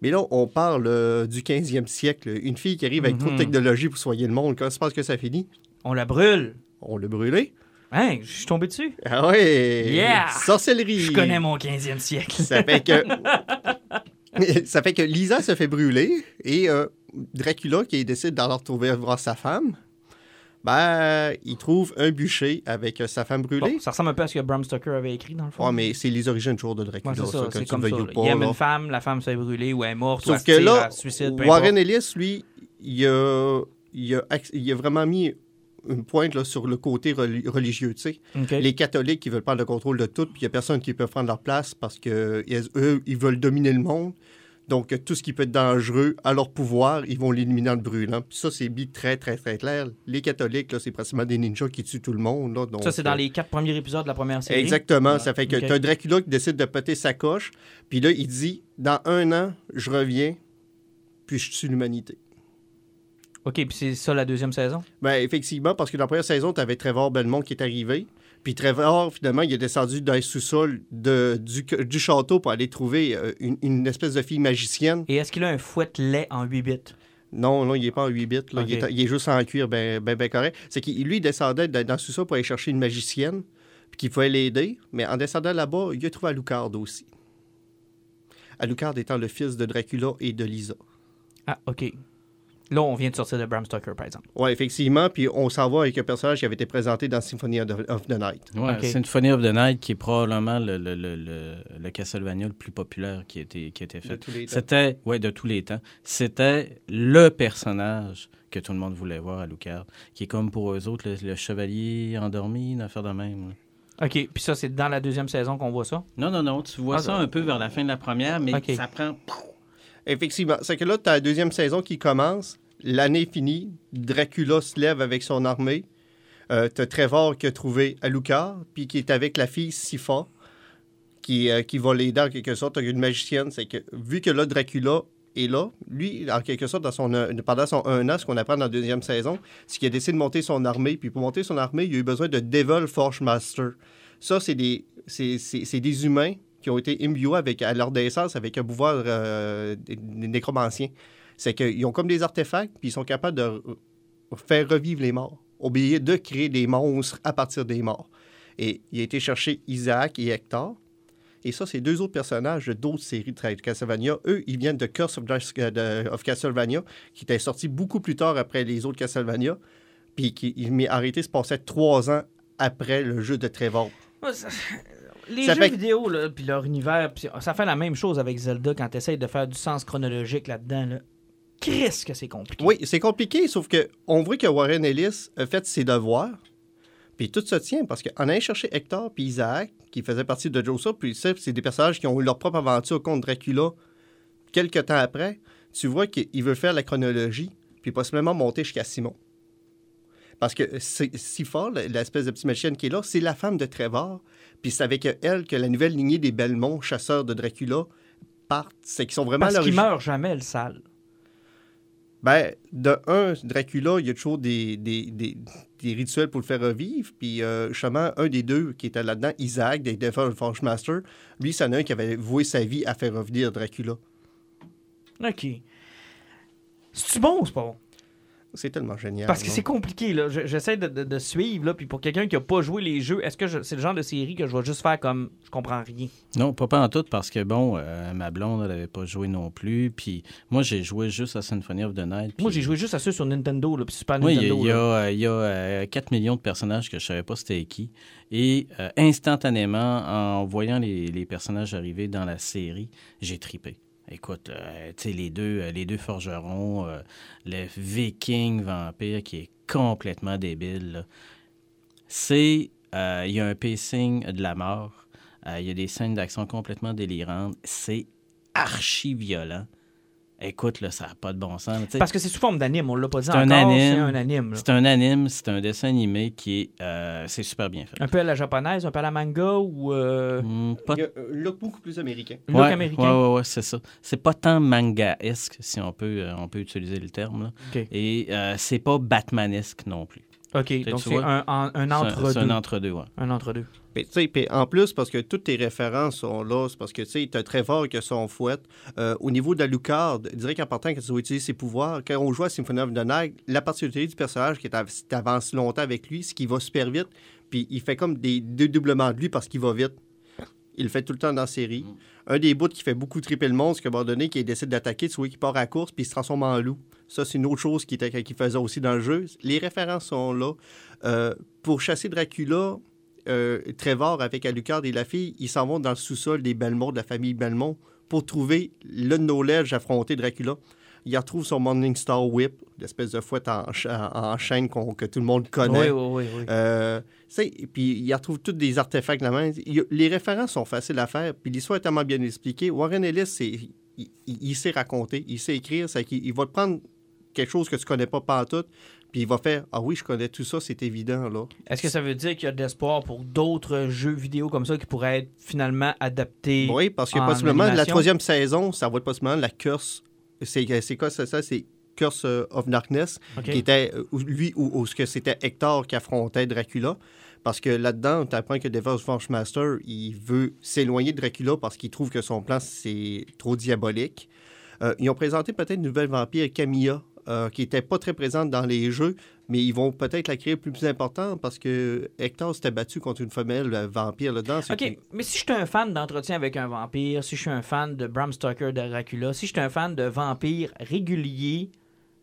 Mais là, on parle euh, du 15e siècle. Une fille qui arrive avec trop de Mhm. technologie pour soigner le monde, quand se passe que ça finit? On la brûle. On l'a brûlé. Hein, je suis tombé dessus. Ah ouais! Yeah! Sorcellerie! Je connais mon 15e siècle. Ça fait que. ça fait que Lisa se fait brûler et euh, Dracula, qui décide d'aller retrouver voir sa femme, Ben, il trouve un bûcher avec euh, sa femme brûlée. Bon, ça ressemble un peu à ce que Bram Stoker avait écrit, dans le fond. Ouais, mais c'est les origines toujours de Dracula, Ouais, c'est ça, ça, comme ça. ou pas. Il aime là. une femme, la femme se fait brûler, ou elle est morte, ou Sauf se que là, suicide, Warren. Ellis, lui, il a, il a, acc- il a vraiment mis une pointe là, sur le côté reli- religieux, tu sais. OK. Les catholiques qui veulent prendre le contrôle de tout, puis il n'y a personne qui peut prendre leur place parce que ils- eux, ils veulent dominer le monde. Donc, tout ce qui peut être dangereux à leur pouvoir, ils vont l'éliminer en le brûlant. Puis ça, c'est mis très, très, très clair. Les catholiques, là, c'est pratiquement des ninjas qui tuent tout le monde. Là, donc, Ça, c'est dans euh, les quatre premiers épisodes de la première série. Exactement. Ça fait que Ok. tu as Dracula qui décide de péter sa coche. Puis là, il dit Dans un an, je reviens, puis je tue l'humanité. OK, puis c'est ça la deuxième saison? Ben, effectivement, parce que dans la première saison, tu avais Trevor Belmont qui est arrivé. Puis Trevor, finalement, il est descendu dans le sous-sol de- du, du château pour aller trouver euh, une, une espèce de fille magicienne. Et est-ce qu'il a un fouet lait en 8 bits? Non, non, il n'est pas en 8 bits. là. Il, est, il est juste en cuir, ben, ben, ben correct. C'est qu'il lui, il descendait dans dans le sous-sol pour aller chercher une magicienne, puis qu'il pouvait l'aider. Mais en descendant là-bas, il a trouvé Alucard aussi. Alucard étant le fils de Dracula et de Lisa. Ah, OK. Là, on vient de sortir de Bram Stoker, par exemple. Oui, effectivement. Puis on s'en va avec un personnage qui avait été présenté dans Symphony of the- of the Night. Ouais, Ok. Symphony of the Night, qui est probablement le, le, le, le, le Castlevania le plus populaire qui a été, qui a été fait. tous les temps. C'était, ouais, de tous les temps. C'était le personnage que tout le monde voulait voir à Lucard, qui est comme pour eux autres le, le chevalier endormi, une affaire de même. là. OK, puis ça, c'est dans la deuxième saison qu'on voit ça? Non, non, non, tu vois Ah, ça un peu vers la fin de la première, mais ça prend. Effectivement. C'est que là, tu as la deuxième saison qui commence. L'année finie. Dracula se lève avec son armée. Euh, tu as Trevor qui a trouvé Alucard, puis qui est avec la fille Sifa, qui, euh, qui va l'aider en quelque sorte. une magicienne. C'est que vu que là, Dracula est là, lui, en quelque sorte, dans son, euh, pendant son un an, ce qu'on apprend dans la deuxième saison, c'est qu'il a décidé de monter son armée. Puis pour monter son armée, il a eu besoin de Devil Forge Master. Ça, c'est des, c'est des humains qui ont été imbués avec, à leur naissance avec un pouvoir euh, nécromanciens. C'est qu'ils ont comme des artefacts, puis ils sont capables de re- faire revivre les morts. Oublier de créer des monstres à partir des morts. Et il a été chercher Isaac et Hector. Et ça, c'est deux autres personnages d'autres séries de Castlevania. Eux, ils viennent de Curse euh, of Castlevania, qui était sorti beaucoup plus tard après les autres Castlevania. Puis qui, m'est arrêté se passait trois ans après le jeu de Trevor. Les Ça jeux fait- vidéo, là, puis leur univers, puis ça fait la même chose avec Zelda quand tu essayes de faire du sens chronologique là-dedans. Là. Qu'est-ce que c'est compliqué. Oui, c'est compliqué, sauf que on voit que Warren Ellis a fait ses devoirs. Puis tout se tient parce qu'en allant chercher Hector puis Isaac, qui faisaient partie de Josa, puis c'est des personnages qui ont eu leur propre aventure contre Dracula quelques temps après, tu vois qu'il veut faire la chronologie, puis possiblement monter jusqu'à Simon. Parce que c'est si fort, l'espèce de petite machine qui est là, c'est la femme de Trevor, puis c'est avec elle que la nouvelle lignée des Belmont, chasseurs de Dracula, partent. C'est qu'ils sont vraiment Parce qu'il l'origine- meurt jamais, le sale. ben, de un, Dracula, il y a toujours des, des, des- des rituels pour le faire revivre. Puis, euh, justement, un des deux qui était là-dedans, Isaac, des Devil Forge Master, lui, c'en a un qui avait voué sa vie à faire revenir Dracula. OK. C'est-tu bon ou c'est pas bon? C'est tellement génial. Parce que c'est compliqué, là. Je- J'essaie de, de- de suivre, là. Puis pour quelqu'un qui a pas joué les jeux, est-ce que je- c'est le genre de série que je vais juste faire comme je comprends rien? Non, pas, pas en tout, parce que, bon, euh, ma blonde, elle n'avait pas joué non plus. Puis moi, j'ai joué juste à Symphony of the Night. Moi, j'ai joué juste à ceux sur Nintendo, là, puis Super Oui, il y a, Nintendo. il y a, là. euh, il y a, euh, 4 millions de personnages que je savais pas c'était qui. Et euh, instantanément, en voyant les, les personnages arriver dans la série, j'ai tripé. Écoute, euh, tu sais, les deux, euh, les deux forgerons, euh, le viking vampire qui est complètement débile. C'est, il y a un pacing de la mort. Il y a des scènes d'action complètement délirantes. C'est archi violent. Écoute, là, ça n'a pas de bon sens. Parce que c'est sous forme d'anime, on l'a pas dit C'est encore, un c'est anime. un anime. C'est un anime, c'est un dessin animé qui est, euh, c'est super bien fait. Un peu à la japonaise, un peu à la manga ou euh, Hmm, pas Il y a un look beaucoup plus américain. look ouais, américain. Ouais, ouais, ouais, c'est ça. C'est pas tant manga-esque, si on peut, euh, on peut utiliser le terme. Là. Et euh, c'est pas Batmanesque non plus. OK, donc c'est un, un, un C'est un- C'est entre-deux. un entre-deux, ouais. Un entre-deux. Puis, tu sais, puis en plus, parce que toutes tes références sont là, c'est parce que, tu sais, t'as Trevor qui a son fouette. Euh, au niveau d'Alucard, je dirais qu'en partant, quand tu vas utiliser ses pouvoirs, quand on joue à Symphony of the Night, la particularité du personnage qui t'avance longtemps avec lui, c'est qu'il va super vite, puis il fait comme des dédoublements de lui parce qu'il va vite. Il le fait tout le temps dans la série. Un des bouts qui fait beaucoup triper le monde, c'est qu'à un moment donné, qu'il décide d'attaquer, tu vois qu'il part à la course, puis il se transforme en loup. Ça, c'est une autre chose qui, était, qui faisait aussi dans le jeu. Les références sont là. Euh, pour chasser Dracula, euh, Trevor avec Alucard et la fille, ils s'en vont dans le sous-sol des Belmont, de la famille Belmont, pour trouver le knowledge affronter Dracula. Ils retrouvent son Morningstar Whip, l'espèce de fouette en, en chaîne qu'on- que tout le monde connaît. Oui, oui, oui. Euh, puis ils retrouvent tous des artefacts de la main. Il les références sont faciles à faire, puis l'histoire est tellement bien expliquée. Warren Ellis, il, il- il sait raconter, il sait écrire, c'est qu'il il va te prendre quelque chose que tu connais pas pantoute, puis il va faire Ah oui, je connais tout ça, c'est évident, là. Est-ce que ça veut dire qu'il y a de l'espoir pour d'autres jeux vidéo comme ça qui pourraient être finalement adaptés? Oui, parce que en possiblement, la troisième saison, ça va être possiblement la curse. C'est, c'est quoi ça? ça? C'est Curse euh, of Darkness, qui était, euh, lui, ou ce que c'était Hector qui affrontait Dracula. Parce que là-dedans, tu apprends que Devil's Master, il veut s'éloigner de Dracula parce qu'il trouve que son plan, c'est trop diabolique. Euh, ils ont présenté peut-être une nouvelle vampire, Camilla, euh, qui n'était pas très présente dans les jeux, mais ils vont peut-être la créer plus, plus importante parce que Hector s'était battu contre une femelle vampire là-dedans. OK, qui- mais si je suis un fan d'entretien avec un vampire, si je suis un fan de Bram Stoker de Dracula, si je suis un fan de vampire régulier,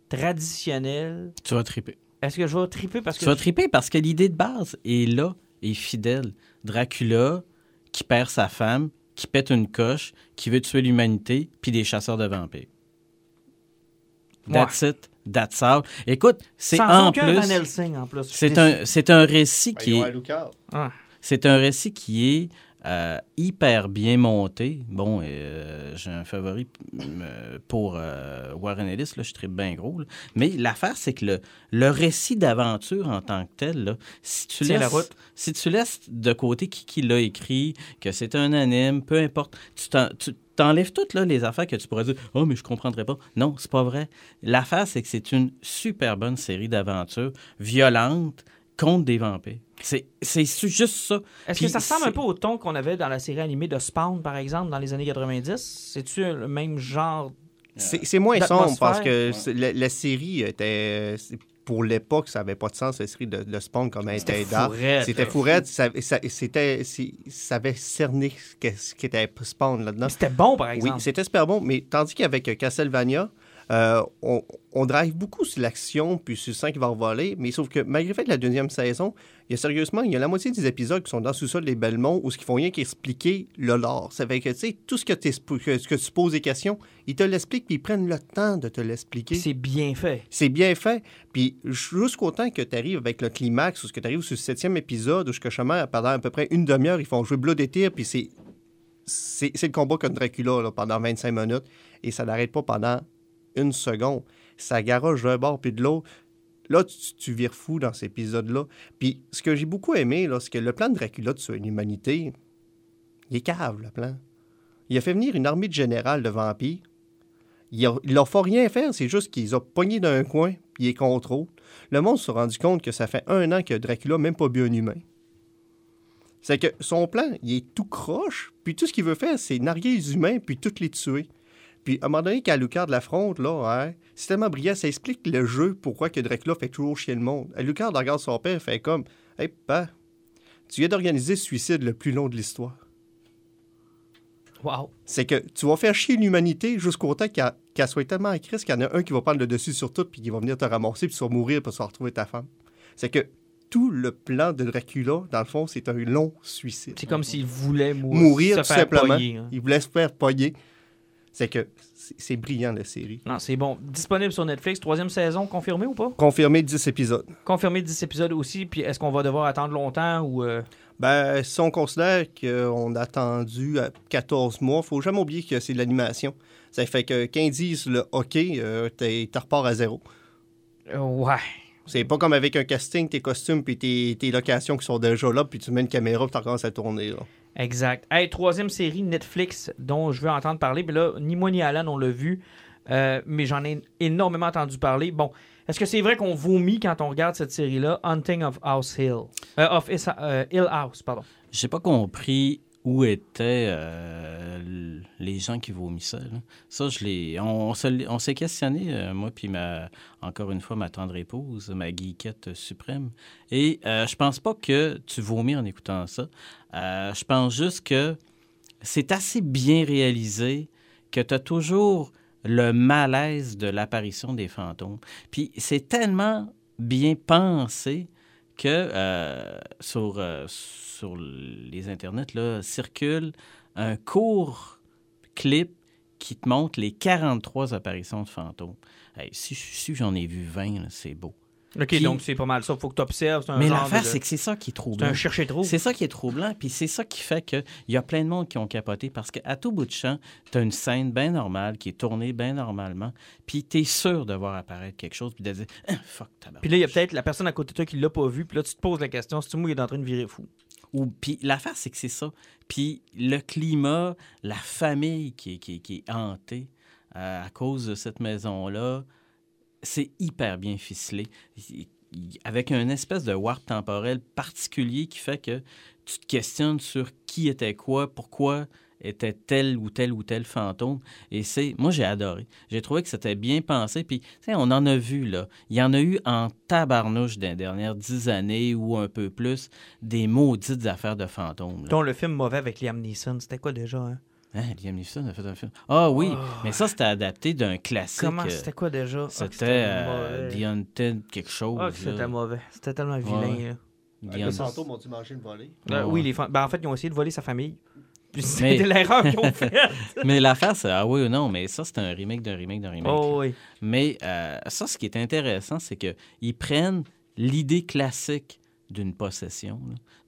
traditionnel, Tu vas triper. est-ce que je vais triper parce que Tu vas triper parce que l'idée de base est là, est fidèle. Dracula qui perd sa femme, qui pète une coche, qui veut tuer l'humanité, puis des chasseurs de vampires. That's it. That's all. Écoute, c'est sans en en plus. C'est un, c'est un récit Ben, qui est... Ah. C'est un récit qui est euh, hyper bien monté. Bon, euh, j'ai un favori euh, pour euh, Warren Ellis, là, je suis bien gros. là. Mais l'affaire, c'est que le, le récit d'aventure en tant que tel, là, si tu laisses, la route. si tu laisses de côté qui, qui l'a écrit, que c'est un anime, peu importe, tu t'en- tu t'enlèves toutes là, les affaires que tu pourrais dire « Oh, mais je comprendrais pas. » Non, c'est pas vrai. L'affaire, c'est que c'est une super bonne série d'aventures violentes contre des vampires. C'est c'est juste ça. Est-ce que ça ressemble un peu au ton qu'on avait dans la série animée de Spawn, par exemple, dans les années 90? C'est-tu le même genre? C'est c'est moins sombre parce que la, la série était. Pour l'époque, ça n'avait pas de sens, la série de, de Spawn, comme elle était. C'était fourrette. Ça, ça, ça avait cerné ce ce qu'était Spawn là-dedans. C'était bon, par Oui, exemple. c'était super bon, mais tandis qu'avec euh, Castlevania, euh, on, on drive beaucoup sur l'action puis sur le sang qui va voler, mais sauf que malgré le fait de la deuxième saison, il y a sérieusement, il y a la moitié des épisodes qui sont dans le sous-sol des Belmont où ce qu'ils font rien qu'expliquer le lore. Ça fait que, tu sais, tout ce que, que, ce que tu poses des questions, ils te l'expliquent puis ils prennent le temps de te l'expliquer. C'est bien fait. C'est bien fait. Puis jusqu'au temps que tu arrives avec le climax ou ce que tu arrives sur le septième épisode, où justement, pendant à peu près une demi-heure, ils font jouer Blood et Tear, puis c'est, c'est, c'est le combat contre Dracula là, pendant 25 minutes, et ça n'arrête pas pendant une seconde. Ça garoche d'un bord puis de l'autre. Là, tu, vires fou dans cet épisode-là. Puis ce que j'ai beaucoup aimé, c'est que le plan de Dracula de tuer l'humanité, il est cave, le plan. Il a fait venir une armée de générales de vampires. Il, a- il leur faut rien faire, c'est juste qu'ils ont pogné d'un coin, puis ils contrôlent. Le monde s'est rendu compte que ça fait un an que Dracula n'a même pas bu un humain. C'est que son plan, il est tout croche, puis tout ce qu'il veut faire, c'est narguer les humains, puis toutes les tuer. Puis à un moment donné, qu'Alucard l'affronte, là, ouais, c'est tellement brillant, ça explique le jeu, pourquoi que Dracula fait toujours chier le monde. Alucard regarde son père, fait comme, « Hey, papa, tu viens d'organiser le suicide le plus long de l'histoire. » Wow. c'est que tu vas faire chier l'humanité jusqu'au temps qu'elle soit tellement à crise qu'il y en a un qui va prendre le dessus sur tout puis qui va venir te ramasser puis tu vas mourir pour se retrouver ta femme. C'est que tout le plan de Dracula, dans le fond, c'est un long suicide. C'est comme s'il voulait mou- Mourir se tout simplement. pogner, hein. Il voulait se faire pogner. C'est que c'est brillant, la série. Non, c'est bon. Disponible sur Netflix. Troisième saison, confirmée ou pas? Confirmé 10 épisodes. Confirmé 10 épisodes aussi. Puis est-ce qu'on va devoir attendre longtemps ou... euh, Ben, si on considère qu'on a attendu à 14 mois, faut jamais oublier que c'est de l'animation. Ça fait que quand ils disent le OK, euh, t'es- t'es repars à zéro. euh, ouais. C'est pas comme avec un casting, tes costumes puis tes, tes locations qui sont déjà là, puis tu mets une caméra puis tu commences à tourner. Là. Exact. Hey, troisième série Netflix dont je veux entendre parler. Puis là, ni moi ni Alan, on l'a vu. Euh, mais j'en ai énormément entendu parler. Bon, est-ce que c'est vrai qu'on vomit quand on regarde cette série-là? Hunting of House Hill. Euh, of euh, Hill House, pardon. J'ai pas compris où étaient euh, les gens qui vomissaient. là. Ça, je l'ai. On s'est questionné, euh, moi, puis ma, encore une fois, ma tendre épouse, ma geekette suprême. Et euh, je pense pas que tu vomis en écoutant ça. Euh, je pense juste que c'est assez bien réalisé que tu as toujours le malaise de l'apparition des fantômes. Puis c'est tellement bien pensé que euh, sur, euh, sur les internets là, circule un court clip qui te montre les 43 apparitions de fantômes. Hey, si si j'en ai vu 20, là, c'est beau. OK, Puis- donc c'est pas mal ça. Faut que tu observes. Mais l'affaire, de- c'est que c'est ça qui est C'est troublant. un chercher trop. C'est ça qui est troublant, puis c'est ça qui fait qu'il y a plein de monde qui ont capoté parce qu'à tout bout de champ, tu as une scène bien normale qui est tournée bien normalement, puis tu es sûr de voir apparaître quelque chose, puis de dire Ah, fuck, tabarnak. Puis là, il y a peut-être la personne à côté de toi qui l'a pas vu. Puis là, tu te poses la question si tu moi, il est en train de virer fou? Ou puis l'affaire, c'est que c'est ça. Puis le climat, la famille qui est, qui est- qui est hantée euh, à cause de cette maison-là, c'est hyper bien ficelé. Avec un espèce de warp temporel particulier qui fait que tu te questionnes sur qui était quoi, pourquoi était tel ou tel ou tel fantôme. Et c'est, moi, j'ai adoré. J'ai trouvé que c'était bien pensé. Puis, tu sais, on en a vu, là. Il y en a eu en tabarnouche les dernières dix années ou un peu plus des maudites affaires de fantômes. Dont le film mauvais avec Liam Neeson, c'était quoi déjà? Hein? Hein, Liam Neeson a fait un film. Ah oui, Oh. mais ça, c'était adapté d'un classique. Comment euh, c'était quoi déjà? Ah, C'était euh. The quelque chose. Ah, que c'était mauvais. C'était tellement vilain. Ouais. là. Les fantômes ont-ils mangé une volée? Euh, Ouais, oui, les ben, en fait, ils ont essayé de voler sa famille. Puis Mais- C'était l'erreur qu'ils ont faite. mais l'affaire, c'est ah oui ou non, mais ça, c'est un remake d'un remake d'un remake. oh oui. Mais euh, ça, ce qui est intéressant, c'est qu'ils prennent l'idée classique d'une possession,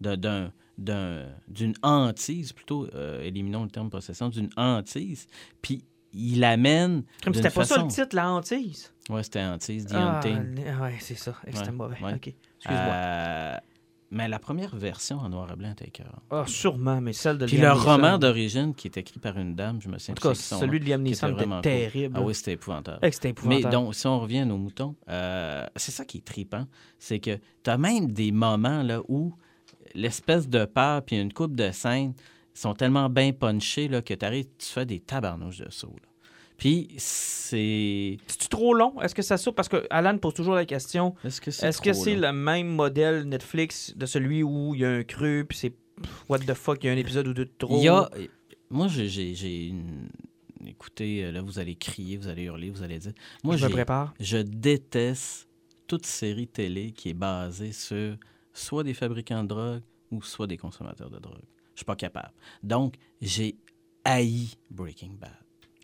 d'un- d'un- d'un- d'une hantise, plutôt, euh, éliminons le terme possession, d'une hantise, puis ils l'amènent. Comme c'était pas ça le titre, la hantise. Ouais, c'était hantise, The Ah, ouais, c'est ça. Eh, C'était Ouais, mauvais. ouais. OK. Excuse-moi. Euh, mais la première version en noir et blanc était écœurante. Ah, sûrement, mais celle de Puis Liam le Neeson. roman d'origine qui est écrit par une dame, je me souviens En tout cas, celui de Liam Neeson était vraiment cool. terrible. Ah oui, c'était épouvantable. Eh, Mais donc, si on revient à nos moutons, euh, c'est ça qui est tripant, c'est que tu as même des moments là, où l'espèce de peur puis une coupe de scènes sont tellement bien punchés là, que tu arrives, tu fais des tabarnouches de saut. là. Puis c'est... C'est trop long? Est-ce que ça saute? Parce que Alan pose toujours la question Est-ce que c'est est-ce que c'est le même modèle Netflix de celui où il y a un cru, puis c'est what the fuck, il y a un épisode ou deux de trop? Il y a... Moi, j'ai- j'ai... une- Écoutez, euh, là, vous allez crier, vous allez hurler, vous allez dire... Moi, je me prépare. Je déteste toute série télé qui est basée sur soit des fabricants de drogue ou soit des consommateurs de drogue. Je suis pas capable. Donc, j'ai haï Breaking Bad.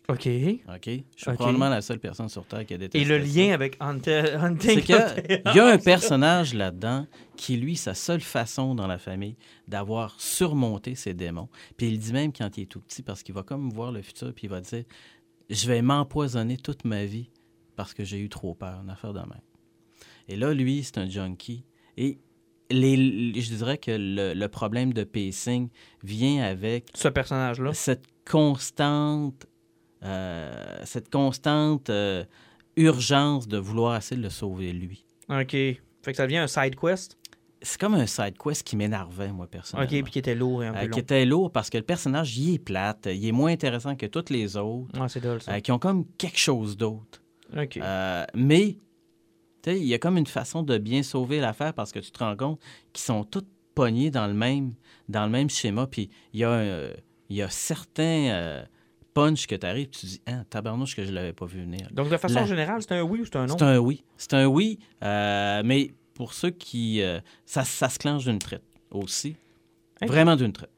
OK. OK? Je suis probablement la seule personne sur Terre qui a détesté Et le ça. lien avec Hunting C'est qu'il y a un personnage là-dedans qui, lui, sa seule façon dans la famille d'avoir surmonté ses démons. Puis il dit même quand il est tout petit, parce qu'il va comme voir le futur, puis il va dire Je vais m'empoisonner toute ma vie parce que j'ai eu trop peur, une affaire de même. Et là, lui, c'est un junkie. Et les, je dirais que le, le problème de pacing vient avec Ce personnage-là. cette constante, euh, cette constante euh, urgence de vouloir essayer de le sauver lui. OK. Fait que ça devient un side quest? C'est comme un side quest qui m'énervait, moi, OK, personnellement. puis qui était lourd et un peu Euh, long. qui était lourd parce que le personnage, il est plate, il est moins intéressant que tous les autres, Ah, c'est drôle, ça. euh, qui ont comme quelque chose d'autre. OK. Euh, mais, il y a comme une façon de bien sauver l'affaire parce que tu te rends compte qu'ils sont tous pognés dans le même, dans le même schéma. Puis il y a, un- il y a certains euh, punch que tu arrives, tu dis, ah, tabarnouche que je l'avais pas vu venir. Donc, de façon la- générale, c'est un oui ou c'est un non? C'est un oui. C'est un oui, euh, mais pour ceux qui. euh, ça, ça se clenche d'une traite aussi. Vraiment d'une traite.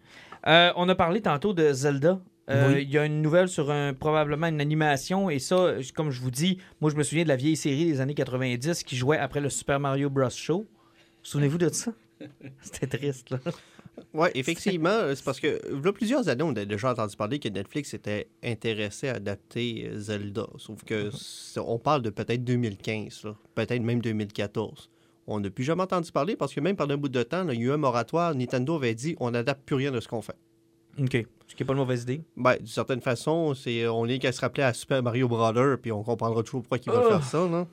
Euh, on a parlé tantôt de Zelda. Euh, Oui. Il y a une nouvelle sur un, probablement une animation. Et ça, comme je vous dis, moi, je me souviens de la vieille série des années 90 qui jouait après le Super Mario Bros. Show. Souvenez-vous de ça? C'était triste, là. Oui, effectivement, euh, c'est parce que il y a plusieurs années, on a déjà entendu parler que Netflix était intéressé à adapter euh, Zelda. Sauf que c'est- on parle de peut-être 2015, là, peut-être même 2014. On n'a plus jamais entendu parler parce que même pendant un bout de temps, là, il y a eu un moratoire. Nintendo avait dit on n'adapte plus rien de ce qu'on fait. OK. Ce qui n'est pas une mauvaise idée. Ben, d'une certaine façon, c'est on est qu'à se rappeler à Super Mario Brother, puis on comprendra toujours pourquoi il va Oh. faire ça, là.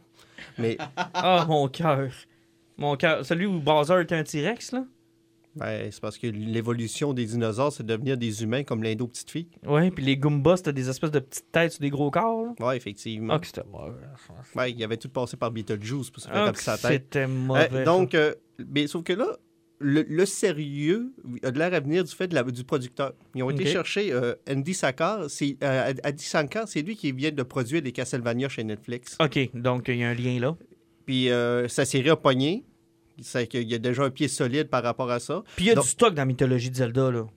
Mais Ah, mon cœur. Mon cœur. Celui où Bowser était un T-Rex, là? ben, c'est parce que l'évolution des dinosaures, c'est de devenir des humains comme l'indo petite fille. Ouais, puis les Goombas, c'était des espèces de petites têtes sur des gros corps, là. Oui, effectivement. Ah, que c'était mauvais. Ouais, il avait tout passé par Beetlejuice pour se faire Ah, taper que sa tête. c'était Euh, mauvais. donc, euh, mais sauf que là, le, le sérieux a de l'air à venir du fait de la- du producteur. Ils ont été chercher euh, Andy Sankar. C'est, euh, Andy Sankar, c'est lui qui vient de produire des Castlevania chez Netflix. OK, donc il y a un lien là. Puis euh, sa série a pogné. C'est qu'il y a déjà un pied solide par rapport à ça. Puis il y a Donc- du stock dans la mythologie de Zelda, là.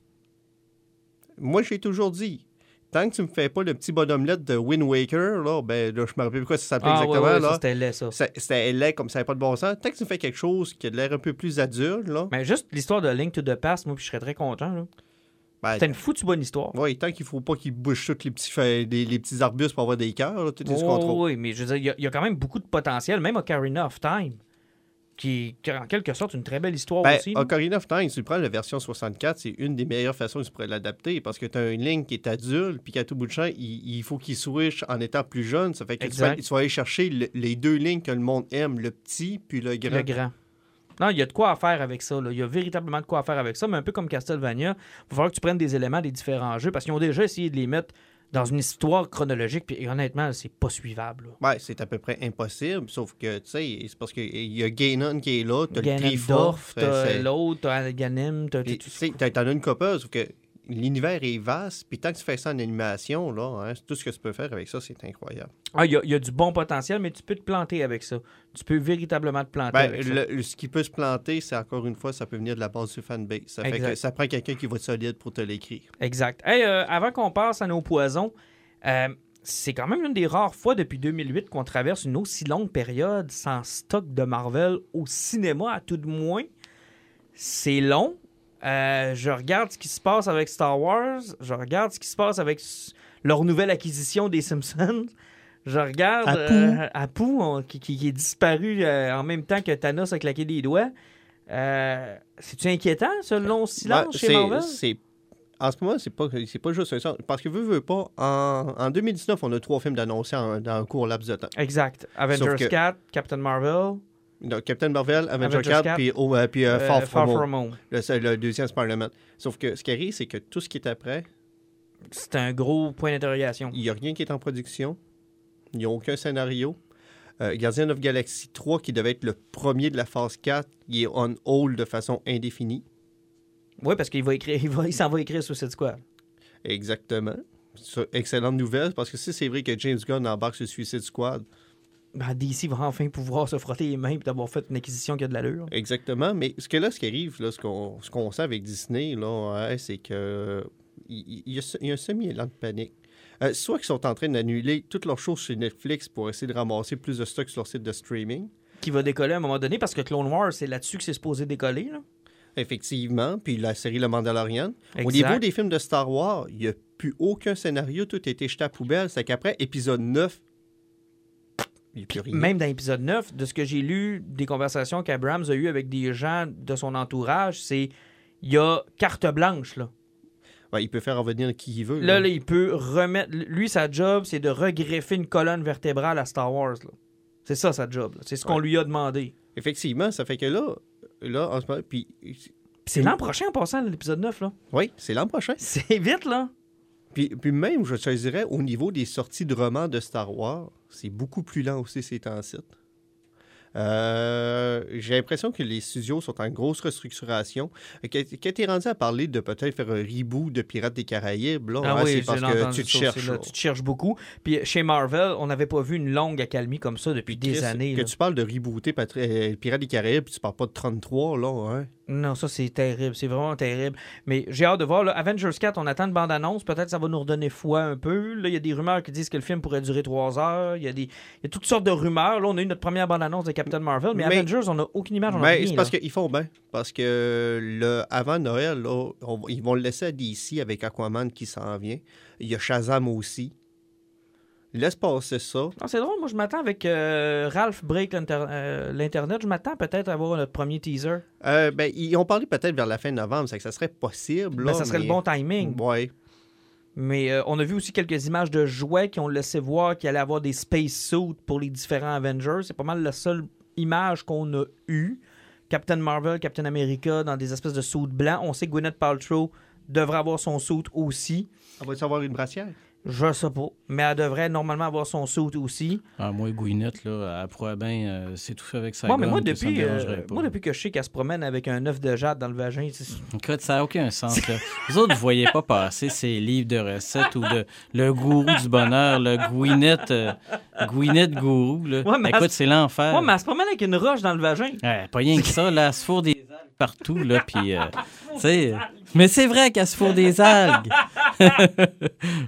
Moi, j'ai toujours dit, tant que tu me fais pas le petit bonhomme-lettre de Wind Waker, là, ben là, je me rappelle plus quoi ça s'appelait Ah, exactement. là. c'était laid, ça. C'était laid comme ça n'avait pas de bon sens. Tant que tu me fais quelque chose qui a de l'air un peu plus adulte, là, Mais juste l'histoire de Link to the Past, moi, puis je serais très content, là. ben, C'était une foutue bonne histoire. ouais, tant qu'il faut pas qu'il bouge tous les petits, les, les petits arbustes pour avoir des cœurs, tout est sous contrôle. oui, mais je veux dire, il y a- il y, a quand même beaucoup de potentiel, même Ocarina of Time, qui, qui est en quelque sorte une très belle histoire Ben, aussi. là. Ocarina of Time, si tu prends la version 64, c'est une des meilleures façons que tu pourrais l'adapter parce que tu as un Link qui est adulte, puis qu'à tout bout de champ, il, il faut qu'il switch en étant plus jeune. Ça fait que Exact. tu vas aller chercher le- les deux Links que le monde aime, le petit puis le grand. Le grand. Non, il y a de quoi à faire avec ça. là. Il y a véritablement de quoi à faire avec ça, mais un peu comme Castlevania, il va falloir que tu prennes des éléments des différents jeux parce qu'ils ont déjà essayé de les mettre dans une histoire chronologique, puis honnêtement, c'est pas suivable. là. Ouais, c'est à peu près impossible, sauf que, tu sais, c'est parce qu'il y a Ganon qui est là, tu as le euh, t'as l'autre, t'as Ganem, t'as tout tu sais, t'en t'en as une couple, sauf que l'univers est vaste, puis tant que tu fais ça en animation, là, hein, tout ce que tu peux faire avec ça, c'est incroyable. Ah, il y, a- il y a du bon potentiel, mais tu peux te planter avec ça. Tu peux véritablement te planter Ben, avec ça. le- ce qui peut se planter, c'est encore une fois, ça peut venir de la base du fanbase. Ça fait que ça prend quelqu'un qui va être solide pour te l'écrire. Exact. Hey, euh, avant qu'on passe à nos poisons, euh, c'est quand même une des rares fois depuis 2008 qu'on traverse une aussi longue période sans stock de Marvel au cinéma, à tout de moins. C'est long. Euh, je regarde ce qui se passe avec Star Wars. Je regarde ce qui se passe avec leur nouvelle acquisition des Simpsons. Je regarde Apu. euh, Apu, on- qui, est disparu euh, en même temps que Thanos a claqué des doigts. C'est-tu inquiétant, ce long silence Ouais, chez Marvel? En ce moment, c'est pas, pas juste ça. Parce que veux, veux pas, en, en 2019, on a trois films d'annoncés dans un court laps de temps. Exact. Avengers que- 4, Captain Marvel, Donc, Captain Marvel, Avenger Avengers 4, 4, puis, oh, euh, puis euh, euh, Far, From Home. From Home. Le, deuxième Spider-Man. Sauf que ce qui arrive, c'est que tout ce qui est après, C'est un gros point d'interrogation. il n'y a rien qui est en production. Il n'y a aucun scénario. Guardian of Galaxy 3, qui devait être le premier de la phase 4, il est on hold de façon indéfinie. Oui, parce qu'il va écrire, il, va- il s'en va écrire Suicide Squad. Exactement. Excellente nouvelle, parce que si c'est vrai que James Gunn embarque sur Suicide Squad, Ben, DC va enfin pouvoir se frotter les mains et d'avoir fait une acquisition qui a de l'allure. exactement. Mais ce que là, ce qui arrive, là, ce qu'on sait avec Disney, là, c'est que il y, a, il y a un semi-élan de panique. Euh, soit qu'ils sont en train d'annuler toutes leurs choses chez Netflix pour essayer de ramasser plus de stocks sur leur site de streaming. Qui va décoller à un moment donné parce que Clone Wars, c'est là-dessus que c'est supposé décoller. Là. Effectivement, puis la série Le Mandalorian. Au niveau des films de Star Wars, il n'y a plus aucun scénario, tout a été jeté à poubelle. C'est qu'après épisode 9, il n'y a plus rien. Même dans l'épisode 9, de ce que j'ai lu des conversations qu'Abrams a eues avec des gens de son entourage, c'est il y a carte blanche. Là. Ouais, il peut faire revenir qui il veut. Là, il peut remettre. Lui, sa job, c'est de regreffer une colonne vertébrale à Star Wars. C'est ça, sa job. C'est ce qu'on Ouais. lui a demandé. Effectivement, ça fait que là, là en ce moment, puis Puis c'est l'an prochain en passant, l'épisode 9. Là. oui, c'est l'an prochain. C'est vite, là. Puis, puis même, je te dirais, au niveau des sorties de romans de Star Wars, c'est beaucoup plus lent aussi ces temps-ci. Euh, J'ai l'impression que les studios sont en grosse restructuration. Quand quand t'es rendu à parler de peut-être faire un reboot de Pirates des Caraïbes, là, Ah oui, c'est parce que tu te cherches. là. Tu te cherches beaucoup. Puis chez Marvel, on n'avait pas vu une longue accalmie comme ça depuis des années. Que là. tu parles de rebooter euh, Pirates des Caraïbes, puis tu parles pas de 33, là, hein? Non, ça, c'est terrible. C'est vraiment terrible. Mais j'ai hâte de voir. Là, Avengers 4, on attend une bande-annonce. Peut-être que ça va nous redonner foi un peu. Là, il y a des rumeurs qui disent que le film pourrait durer trois heures. Il y a, des... il y a toutes sortes de rumeurs. Là, on a eu notre première bande-annonce de Captain Marvel. Mais, Mais- Avengers, on n'a aucune image. On Mais c'est parce qu'ils font bien. Parce que le, avant Noël, là, on- ils vont le laisser à DC avec Aquaman qui s'en vient. Il y a Shazam aussi. Laisse passer ça. Non, c'est drôle. Moi, je m'attends avec euh, Ralph Break euh, l'Internet. Je m'attends peut-être à avoir notre premier teaser. Euh, ben, ils ont parlé peut-être vers la fin novembre, c'est que ça serait possible. Ben, ça serait mais- le bon timing. Ouais. Mais euh, on a vu aussi quelques images de jouets qui ont laissé voir qu'il allait avoir des space suits pour les différents Avengers. C'est pas mal la seule image qu'on a eue. Captain Marvel, Captain America dans des espèces de suits blancs. On sait que Gwyneth Paltrow devrait avoir son suit aussi. On va savoir une brassière? Je sais pas. Mais elle devrait normalement avoir son saut aussi. Ah, moi, Gouinette, là, elle pourrait bien euh, s'étouffer avec sa Moi, mais moi gomme, que ça depuis, euh, pas. moi, depuis que je sais qu'elle se promène avec un œuf de jade dans le vagin, Écoute, ça n'a aucun sens. Là. Vous autres, vous voyez pas passer ces livres de recettes ou de le gourou du bonheur, le Gouinette, euh, Gouinette gourou. Là. Ouais, Écoute, c'est l'enfer. Ouais, mais elle se promène avec une roche dans le vagin. Ouais, pas rien que ça, là, elle se fourre des algues partout, là, puis, tu sais, euh, mais c'est vrai qu'elle se fourre des algues.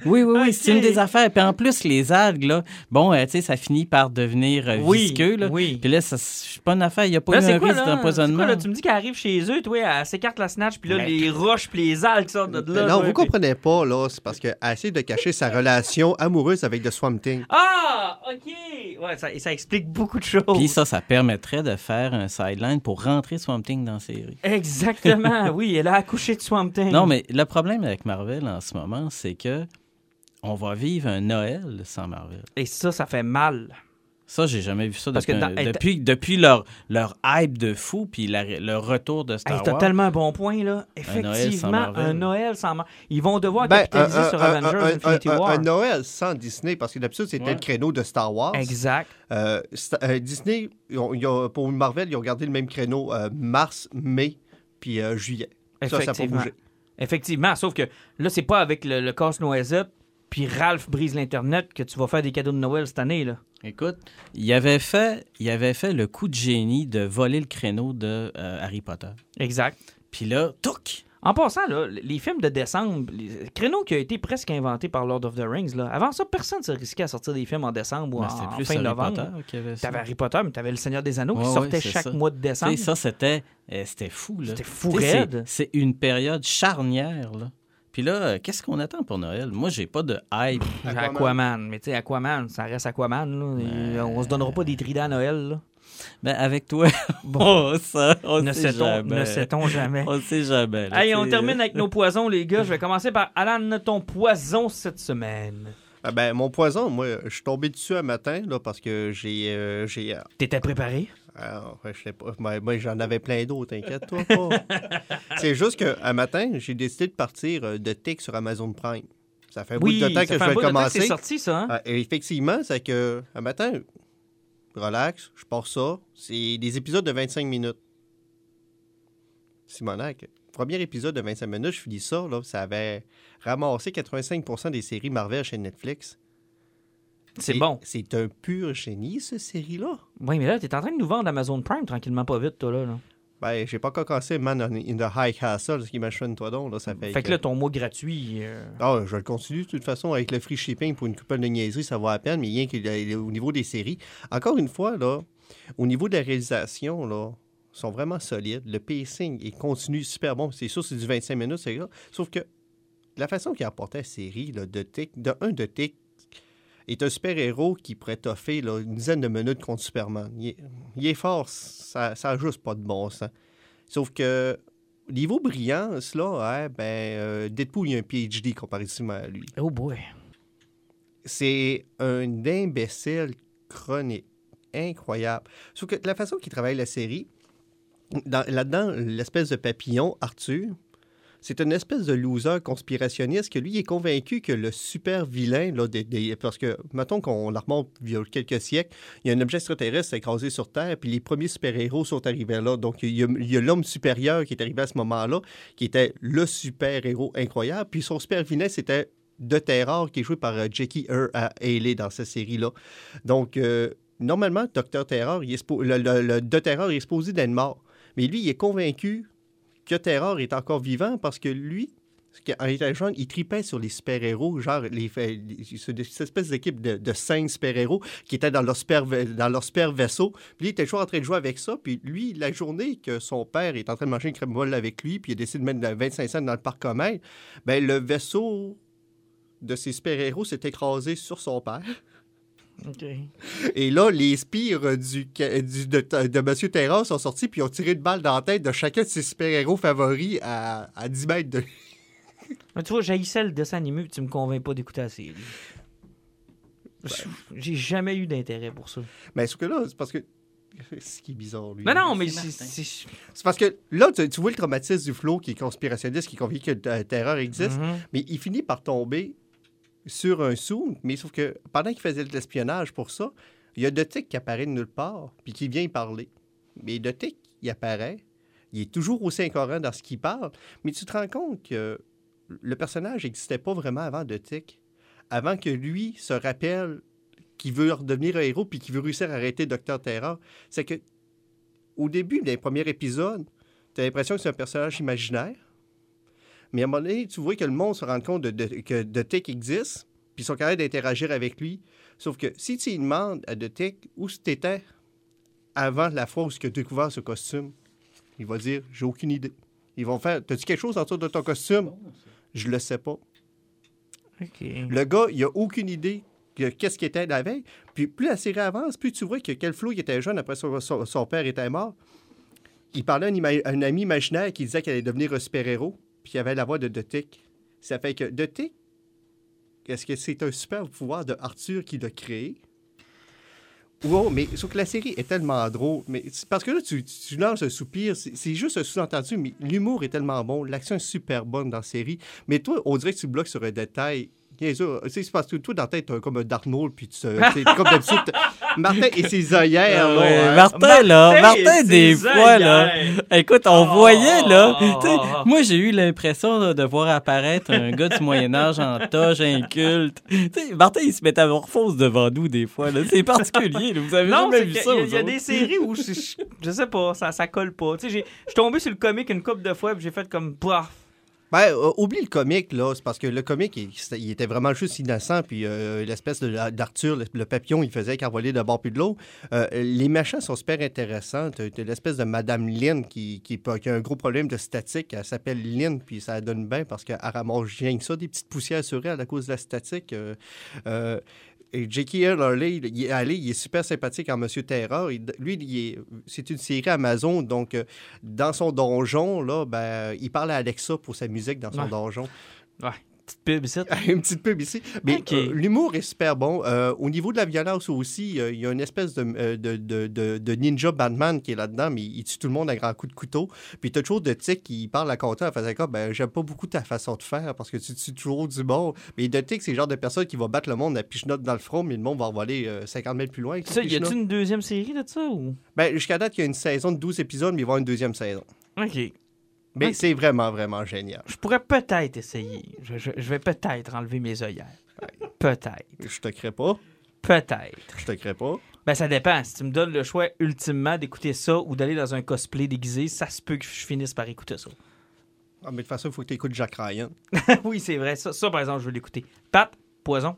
oui, oui, oui, c'est une des affaires. Puis en plus, les algues, là, bon, euh, tu sais, ça finit par devenir euh, Oui, visqueux, là. oui. Puis là, ça, c'est pas une affaire, il n'y a pas Là, eu un quoi, risque d'empoisonnement. Tu me dis qu'elle arrive chez eux, toi, elle s'écarte la snatch, puis là, Mais- les roches, puis les algues sortent de là. non, vous puis- comprenez pas, là. C'est parce qu'elle essaie de cacher sa relation amoureuse avec The Swamp Thing. Ah, OK! Ouais, ça, ça explique beaucoup de choses. Puis ça, ça permettrait de faire un sideline pour rentrer Swamp Thing dans la série. Exactement, oui, elle a accouché de Swamp Thing. Non, mais le problème avec Marvel en ce moment, c'est que on va vivre un Noël sans Marvel. Et ça, ça fait mal. Ça, j'ai jamais vu ça Parce depuis, que un- dans- hey, depuis, depuis leur, leur hype de fou, puis la- le retour de Hey, Star T'as Wars. tellement un bon point, là. Noël sans Effectivement, Marvel. un Noël sans Marvel. Ils vont devoir Ben, capitaliser un, sur un- Avengers un- Infinity un- War. un Noël sans Disney, parce que d'habitude, c'était Ouais. le créneau de Star Wars. Exact. Euh, euh, Disney, ils ont- ils ont- pour Marvel, ils ont gardé le même créneau euh, mars, mai, puis euh, juillet. Ça, ça pas Effectivement. bougé. Effectivement, sauf que là, c'est pas avec le, le casse-noisette puis Ralph brise l'Internet que tu vas faire des cadeaux de Noël cette année, là. Écoute, il avait, fait, il avait fait le coup de génie de voler le créneau de euh, Harry Potter. Exact. Puis là, touc! En passant, là, les films de décembre, les créneau qui a été presque inventé par Lord of the Rings, là. Avant ça, personne ne s'est risqué à sortir des films en décembre ou Ben, en, plus fin Harry novembre. T'avais Harry Potter, mais t'avais Le Seigneur des Anneaux qui Ouais, sortait chaque ça. mois de décembre. ça, c'était euh, c'était fou. là. C'était fou c'est- raide. C'est une période charnière. Là. Puis là, euh, qu'est-ce qu'on attend pour Noël? Moi, j'ai pas de hype. Aquaman. Aquaman. Mais tu sais, Aquaman, ça reste Aquaman. Là. Et on se donnera pas des tridents à Noël. Là. Ben, avec toi, Bon. on, ça, on ne sait sait-on jamais. ne sait-on jamais? On sait jamais. là, tu on termine avec nos poisons, les gars. Je vais commencer par Alan, ton poison cette semaine? Ah ben, mon poison, moi, je suis tombé dessus un matin, là, parce que j'ai... euh, j'ai euh, T'étais préparé? alors, je sais pas, moi, moi, j'en avais plein d'autres, inquiète-toi pas. C'est juste qu'un matin, j'ai décidé de partir euh, de Tic sur Amazon Prime. Ça fait un Oui, bout de temps que je vais que c'est commencer. sorti, ça. Hein? Ah, et effectivement, c'est que un matin, relax, je pars ça. C'est des épisodes de 25 minutes. Simonac, premier épisode de 25 minutes, je finis ça, là, ça avait ramassé 85% des séries Marvel chez Netflix. c'est bon. C'est un pur génie, cette série-là. Oui, mais là, t'es en train de nous vendre Amazon Prime tranquillement, pas vite, toi, là. là. Ben, j'ai pas encore cassé Man in the High Castle, ce qui m'achète toi donc, là, ça fait... Fait que là, ton mot gratuit. euh, Ah, je le continue de toute façon avec le free shipping pour une coupole de niaiserie, ça va à peine, mais rien qu'au niveau des séries. Encore une fois, là, au niveau de la réalisation, là, sont vraiment solides. Le pacing est continu super bon. C'est sûr, c'est du 25 minutes, c'est. Sauf que la façon qu'il a apporté la série là, de Tick, de un de Tick, est un super-héros qui pourrait toffer là, une dizaine de minutes contre Superman. Il est, il est fort, ça n'a juste pas de bon sens. Sauf que niveau brillance, là, hein, ben, euh, Deadpool, il a un PhD comparativement à lui. Oh boy. C'est un imbécile chronique. Incroyable. Sauf que la façon qu'il travaille la série, dans- là-dedans, l'espèce de papillon, Arthur, c'est une espèce de loser conspirationniste que lui est convaincu que le super vilain, là, des- parce que, mettons qu'on la remonte il y a quelques siècles, il y a un objet extraterrestre écrasé sur Terre, puis les premiers super-héros sont arrivés là. Donc, il y a, l'homme supérieur qui est arrivé à ce moment-là, qui était le super-héros incroyable, puis son super-vilain, c'était de Terror, qui est joué par euh, Jackie Earl Haley dans cette série-là. Donc, euh, normalement, Docteur Terror, il est le, le- de Terror est supposé d'être mort. Mais lui, il est convaincu que Terror est encore vivant parce que lui, en étant jeune, il tripait sur les super-héros, genre les, cette espèce d'équipe de, cinq super-héros qui étaient dans leur, super, vaisseau. Puis il était toujours en train de jouer avec ça. Puis lui, la journée que son père est en train de manger une crème molle avec lui, puis il a décidé de mettre 25 cents dans le parc commun, ben le vaisseau de ces super-héros s'est écrasé sur son père. Et là, les spires du, ca- du- de, de Monsieur Terror sont sortis puis ont tiré une balle dans la tête de chacun de ses super-héros favoris à, à 10 mètres de Mais tu vois, j'haïssais le dessin animé, tu me convaincs pas d'écouter la série. J'ai jamais eu d'intérêt pour ça. Mais ce que là, c'est parce que. Ce qui est bizarre, lui. Non, non, mais c'est c'est. Parce que là, tu, tu vois le traumatisme du flot qui est conspirationniste, qui est convaincu que le terreur existe, Mhm. mais il finit par tomber sur un sou, mais sauf que pendant qu'il faisait de l'espionnage pour ça, il y a Dotic qui apparaît de nulle part, puis qui vient y parler. Mais Dotic, il apparaît, il est toujours aussi incohérent dans ce qu'il parle, mais tu te rends compte que le personnage n'existait pas vraiment avant Dotic. Avant que lui se rappelle qu'il veut redevenir un héros puis qu'il veut réussir à arrêter Docteur Terror. C'est que, au début des premiers épisodes, tu as l'impression que c'est un personnage imaginaire. Mais à un moment donné, tu vois que le monde se rend compte de, de- que Dotic existe, puis ils sont capables d'interagir avec lui. Sauf que si tu lui demandes à Dotic où tu étais avant la fois où tu as découvert ce costume, il va dire J'ai aucune idée. Ils vont faire T'as-tu quelque chose autour de ton costume? Je le sais pas. Le gars, il a aucune idée de qu'est-ce qu'il était la veille. Puis plus la série avance, plus tu vois que quel flou il était jeune après son, son- son père était mort. Il parlait à un, ami imaginaire qui disait qu'elle allait devenir un super-héros, puis il avait la voix de Dotic. Ça fait que Dotic, est-ce que c'est un super pouvoir de Arthur qui l'a créé? Wow, mais sauf que la série est tellement drôle. Mais parce que là, tu, lances un soupir, c'est juste un sous-entendu, mais l'humour est tellement bon, l'action est super bonne dans la série. Mais toi, on dirait que tu bloques sur un détail. Bien sûr, c'est parce que toi, dans la tête, t'as comme un Darnold, puis tu comme d'habitude. Martin et ses œillères, là, Ouais, hein. Martin, là, Martin, Martin, des fois, là, écoute, on Oh, voyait, là, oh, oh, oh. moi, j'ai eu l'impression là, de voir apparaître un gars du Moyen-Âge en toge inculte. Tu sais, Martin, il se métamorphose devant nous, des fois, là. C'est particulier, là. Vous avez Non, jamais vu ça, il y a des séries où je, sais pas, ça, ça colle pas. Tu sais, j'ai- je suis tombé sur le comique une couple de fois puis j'ai fait comme paf. Ben, euh, oublie le comique, là. C'est parce que le comique, il, était vraiment juste innocent. Puis euh, l'espèce d'Arthur, le, papillon, il faisait qu'envoler de bord puis de l'autre. Euh, les machins sont super intéressants. T'as l'espèce de Madame Lynn qui, qui, a un gros problème de statique. Elle s'appelle Lynn, puis ça donne bien parce qu'elle ramasse rien ça, des petites poussières sur elle à cause de la statique. Euh, et J.K. Hurley, il est allé, il est super sympathique en Monsieur Terror. Il- lui, c'est une série Amazon, donc euh, dans son donjon, là, ben, il parle à Alexa pour sa musique dans son Ouais. donjon. Petite pub ici. une petite pub ici. Mais euh, l'humour est super bon. Euh, au niveau de la violence aussi, euh, il y a une espèce de, euh, de, de- de- de ninja Batman qui est là-dedans, mais il tue tout le monde à grands coups de couteau. Puis t'as toujours de Tic qui parle à Content en faisant comme ben, j'aime pas beaucoup ta façon de faire parce que tu tues toujours du monde. Mais de Tic, c'est le genre de personne qui va battre le monde à pichenote dans le front, mais le monde va voler 50 mètres plus loin. Ça, y pichenote. une deuxième série de ça ou? Ben, jusqu'à date, il y a une saison de 12 épisodes, mais il va y avoir une deuxième saison. Ok. Mais c'est vraiment, vraiment génial. Je pourrais peut-être essayer. Je, je- je vais peut-être enlever mes œillères. Peut-être. Je te crée pas. Peut-être. Je te crée pas. Ben, ça dépend. Si tu me donnes le choix ultimement d'écouter ça ou d'aller dans un cosplay déguisé, ça se peut que je finisse par écouter ça. Ah, mais de toute façon, il faut que tu écoutes Jack Ryan. oui, c'est vrai. Ça, ça, par exemple, je veux l'écouter. Pat, poison,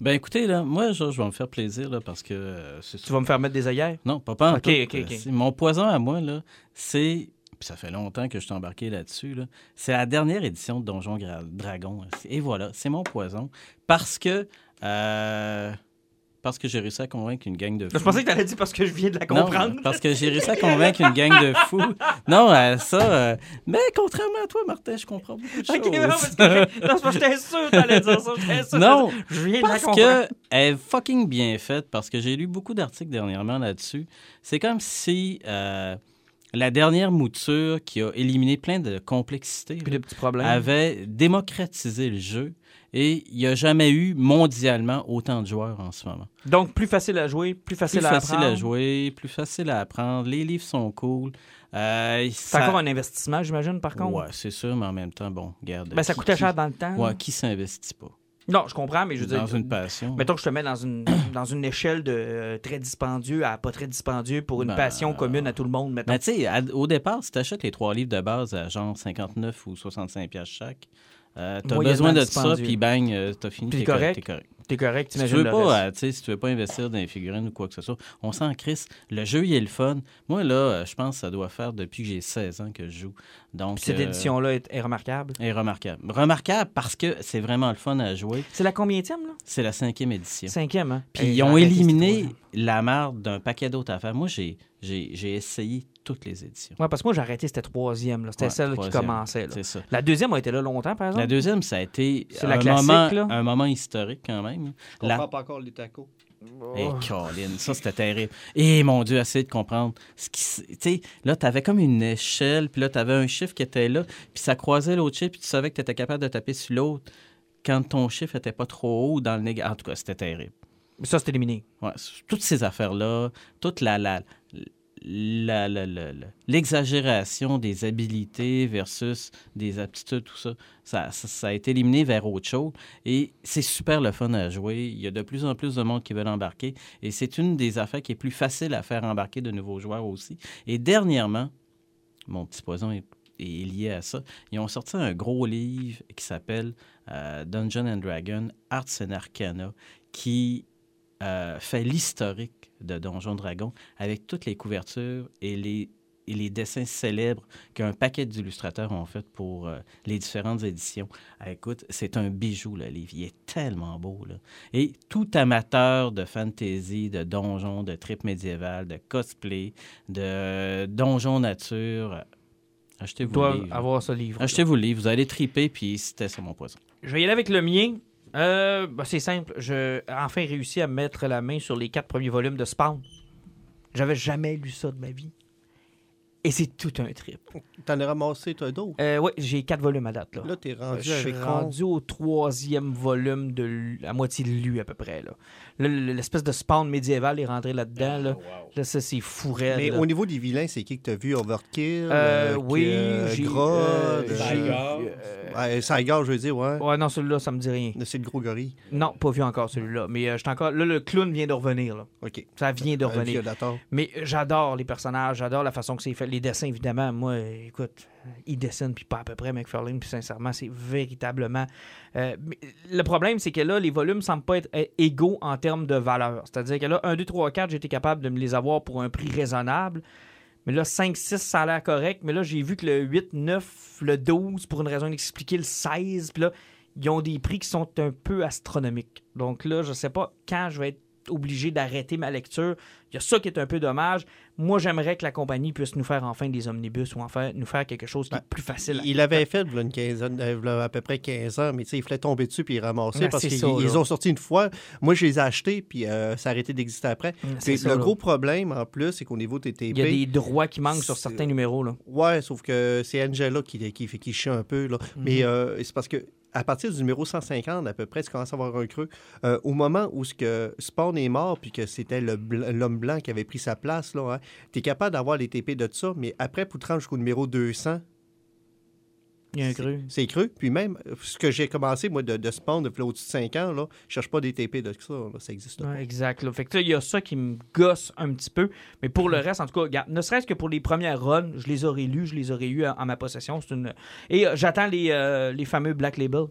Ben, écoutez, là, moi, je, je vais me faire plaisir, là, parce que euh, tu vas me faire mettre des œillères? Non, pas, pas en Ok, tout. ok, Euh, Mon poison à moi, là, c'est. Puis ça fait longtemps que je suis embarqué là-dessus. Là. C'est la dernière édition de Donjon Gra- Dragon. Et voilà, c'est mon poison. Parce que. euh, parce que j'ai réussi à convaincre une gang de fous. Je pensais que tu allais dire parce que je viens de la Non, comprendre. parce que j'ai réussi à convaincre une gang de fous. Non, euh, ça. euh, mais contrairement à toi, Martin, je comprends beaucoup de choses. Non, parce que non, j'étais sûr que t'allais dire ça. Sûr. Non, je viens de la comprendre. que elle est fucking bien faite, parce que j'ai lu beaucoup d'articles dernièrement là-dessus. C'est comme si euh, la dernière mouture qui a éliminé plein de complexité Puis là, de petits problèmes. avait démocratisé le jeu. Et il n'y a jamais eu mondialement autant de joueurs en ce moment. Donc, plus facile à jouer, plus facile, Plus à facile apprendre. à jouer, plus facile à apprendre. Les livres sont cool. Euh, C'est ça- encore un investissement, j'imagine, par contre. Ouais, c'est sûr, mais en même temps, bon, regarde. Ben, ça coûtait cher dans le temps. Ouais, qui s'investit pas? Non, je comprends, mais je veux dans dire. une passion? Mettons que je te mets dans une, dans une échelle de euh, très dispendieux à pas très dispendieux pour une Ben, passion commune à tout le monde, mettons. Mais tu sais, au départ, si tu achètes les trois livres de base à genre 59 ou 65 pièces chaque, euh, t'as besoin de ça, puis bang, euh, t'as fini, t'es correct. t'es correct. T'es correct, Si tu veux le pas, reste. euh, tu sais, si tu veux pas investir dans les figurines ou quoi que ce soit, on s'en crisse. Le jeu, il est le fun. Moi, là, euh, je pense que ça doit faire depuis que j'ai 16 ans que je joue. Donc, Puis cette euh, édition-là est, est remarquable. est remarquable. Remarquable parce que c'est vraiment le fun à jouer. C'est la combienième, là? C'est la cinquième édition. Cinquième, hein? Puis ils ont éliminé ans. la marde d'un paquet d'autres affaires. Moi, j'ai, j'ai, j'ai essayé toutes les éditions. Ouais, parce que moi, j'ai arrêté, c'était troisième, là. C'était Ouais, celle qui commençait, là. C'est ça. La deuxième a été là longtemps, par exemple? La deuxième, ça a été C'est la un, classique, moment, là. un moment historique quand même. Je La- comprends pas encore les tacos. Eh, Colin, ça c'était terrible. Et mon Dieu, essayer de comprendre. Ce qui, s- tu sais, là, t'avais comme une échelle, puis là, t'avais un chiffre qui était là, puis ça croisait l'autre chiffre, puis tu savais que t'étais capable de taper sur l'autre. quand ton chiffre était pas trop haut dans le négatif. En tout cas, c'était terrible. Mais ça, c'est éliminé. Ouais, toutes ces affaires-là, toute la, la, la- la- la- la- l'exagération des habilités versus des aptitudes, tout ça, ça, a été éliminé vers autre chose. Et c'est super le fun à jouer. Il y a de plus en plus de monde qui veulent embarquer. Et c'est une des affaires qui est plus facile à faire embarquer de nouveaux joueurs aussi. Et dernièrement, mon petit poison est, est lié à ça, ils ont sorti un gros livre qui s'appelle euh, Dungeon and Dragon Arts and Arcana, qui euh, fait l'historique de Donjon Dragon avec toutes les couvertures et les, et les dessins célèbres qu'un paquet d'illustrateurs ont fait pour euh, les différentes éditions. Ah, écoute, c'est un bijou, le livre. Il est tellement beau. Là. Et tout amateur de fantasy, de donjons, de trip médiéval, de cosplay, de donjon nature, euh, achetez-vous le doivent livre. avoir ce livre. Achetez-vous le livre, vous allez triper, puis c'était ça mon poison. Je vais y aller avec le mien. Euh, ben, c'est simple. J'ai enfin réussi à mettre la main sur les quatre premiers volumes de Spawn. J'avais jamais lu ça de ma vie. Et c'est tout un trip. T'en as ramassé, toi, d'autres? Euh, ouais, j'ai quatre volumes à date. Là. Là, t'es rendu je suis avec rendu au troisième volume, de l- à moitié lu à peu près. Là. Là, l'espèce de spawn médiéval est rentré là-dedans. Là, là ça, c'est fou raide, Mais là. au niveau des vilains, c'est qui que t'as vu? Overkill? Euh, euh, oui, euh, j'ai... Grodd, euh, euh, j'ai- Saigar. euh, je veux dire, ouais. ouais, non, celui-là, ça me dit rien. C'est le gros gorille. Non, pas vu encore celui-là. Mais euh, encore... Là, le clown vient de revenir. Là. OK. Ça vient de revenir. Mais j'adore les personnages, j'adore la façon que c'est fait. Les dessins, évidemment, moi, écoute, il dessine, puis pas à peu près McFarlane, puis sincèrement, c'est véritablement... euh, le problème, c'est que là, les volumes semblent pas être euh, égaux en termes de valeur. C'est-à-dire que là, 1, 2, 3, 4, j'ai été capable de me les avoir pour un prix raisonnable. Mais là, 5, 6, ça a l'air correct. Mais là, j'ai vu que le 8, 9, le 12, pour une raison inexpliquée, le 16, puis là, ils ont des prix qui sont un peu astronomiques. Donc là, je sais pas quand je vais être obligé d'arrêter ma lecture. Il y a ça qui est un peu dommage. Moi, j'aimerais que la compagnie puisse nous faire enfin des omnibus ou enfin nous faire quelque chose qui est Ben, plus facile. à- Il avait fait v'là une quinzaine, euh, v'là à peu près 15 ans, mais tu sais, il fallait tomber dessus puis ramasser Ouais, parce qu'ils ont sorti une fois. Moi, je les ai achetés puis euh, ça a arrêté d'exister après. Puis ça, le là. gros problème, en plus, c'est qu'au niveau des TP... Il y a des droits qui manquent sur certains numéros. Là. Ouais, sauf que c'est Angela qui, qui, qui chie un peu. Là. Mhm. Mais euh, c'est parce que à partir du numéro 150, à peu près, tu commences à avoir un creux. Euh, au moment où ce que Spawn est mort, puis que c'était l'homme blanc qui avait pris sa place, hein, tu es capable d'avoir les TP de ça, mais après, pour te rendre jusqu'au numéro 200, Il y a un cru. c'est creux. Puis même, ce que j'ai commencé, moi, de, de Spawn depuis au-dessus de 5 ans, là, je cherche pas des TP de ça. là, ça existe pas. Ouais, exact. là. Fait que il y a ça qui me gosse un petit peu. Mais pour le reste, en tout cas, regarde, ne serait-ce que pour les premières runs, je les aurais lus, je les aurais eus en, en ma possession. Une... Et euh, j'attends les, euh, les fameux Black Label.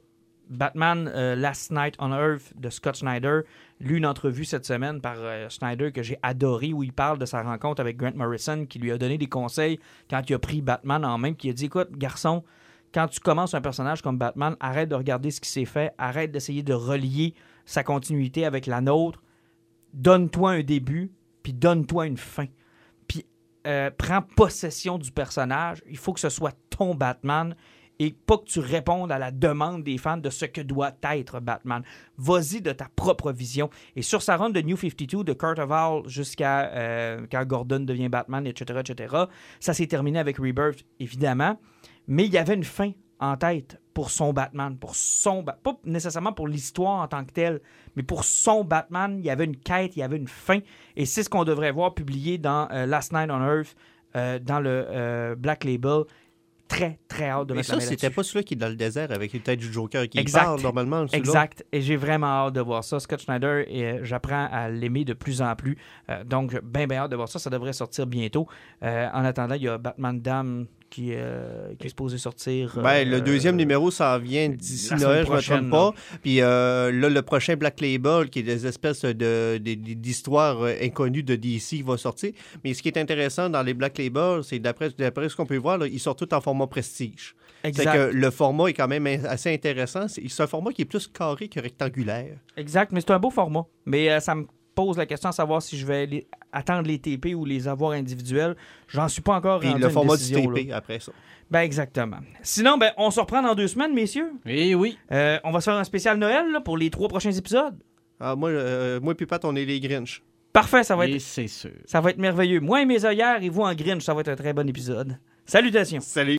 Batman euh, Last Night on Earth de Scott Snyder. Lu une entrevue cette semaine par euh, Snyder que j'ai adoré où il parle de sa rencontre avec Grant Morrison qui lui a donné des conseils quand il a pris Batman en main. Qui a dit Écoute, garçon, quand tu commences un personnage comme Batman, arrête de regarder ce qui s'est fait, arrête d'essayer de relier sa continuité avec la nôtre donne-toi un début, puis donne-toi une fin. Puis euh, prends possession du personnage. Il faut que ce soit ton Batman et pas que tu répondes à la demande des fans de ce que doit être Batman. Vas-y de ta propre vision. Et sur sa run de New 52, de Kurt jusqu'à euh, quand Gordon devient Batman, etc., etc., ça s'est terminé avec Rebirth, évidemment. Mais il y avait une fin en tête pour son Batman, pour son Ba- pas nécessairement pour l'histoire en tant que telle, mais pour son Batman, il y avait une quête, il y avait une fin, et c'est ce qu'on devrait voir publié dans euh, Last Night on Earth, euh, dans le euh, Black Label. Très, très hâte de Mais mettre ça, c'était pas celui qui est dans le désert avec une tête du Joker qui Exact. parle normalement. Exact. Et j'ai vraiment hâte de voir ça. Scott Schneider, et j'apprends à l'aimer de plus en plus. Donc, bien, bien hâte de voir ça. Ça devrait sortir bientôt. En attendant, il y a Batman Dam qui, euh, qui est supposé sortir. Ben, le euh, deuxième numéro s'en vient d'ici Noël, je ne me trompe pas. Puis euh, là, le prochain Black Label, qui est des espèces de, de- de- d'histoires inconnues de DC, va sortir. Mais ce qui est intéressant dans les Black Label, c'est d'après, d'après ce qu'on peut voir, là, ils sortent tous en format prestige. C'est que le format est quand même assez intéressant. C'est, c'est un format qui est plus carré que rectangulaire. Exact, mais c'est un beau format. Mais euh, ça me pose la question à savoir si je vais les- attendre les TP ou les avoir individuels. J'en suis pas encore Puis le format du là. TP après ça. Ben, exactement. Sinon, ben, on se reprend dans deux semaines, messieurs. Et oui, Euh, on va se faire un spécial Noël là, pour les trois prochains épisodes. Ah, moi, euh, moi puis Pat, on est les Grinch. Parfait, ça va et être, c'est sûr. ça va être merveilleux. Moi et mes œillères et vous en Grinch, ça va être un très bon épisode. Salutations. Salut!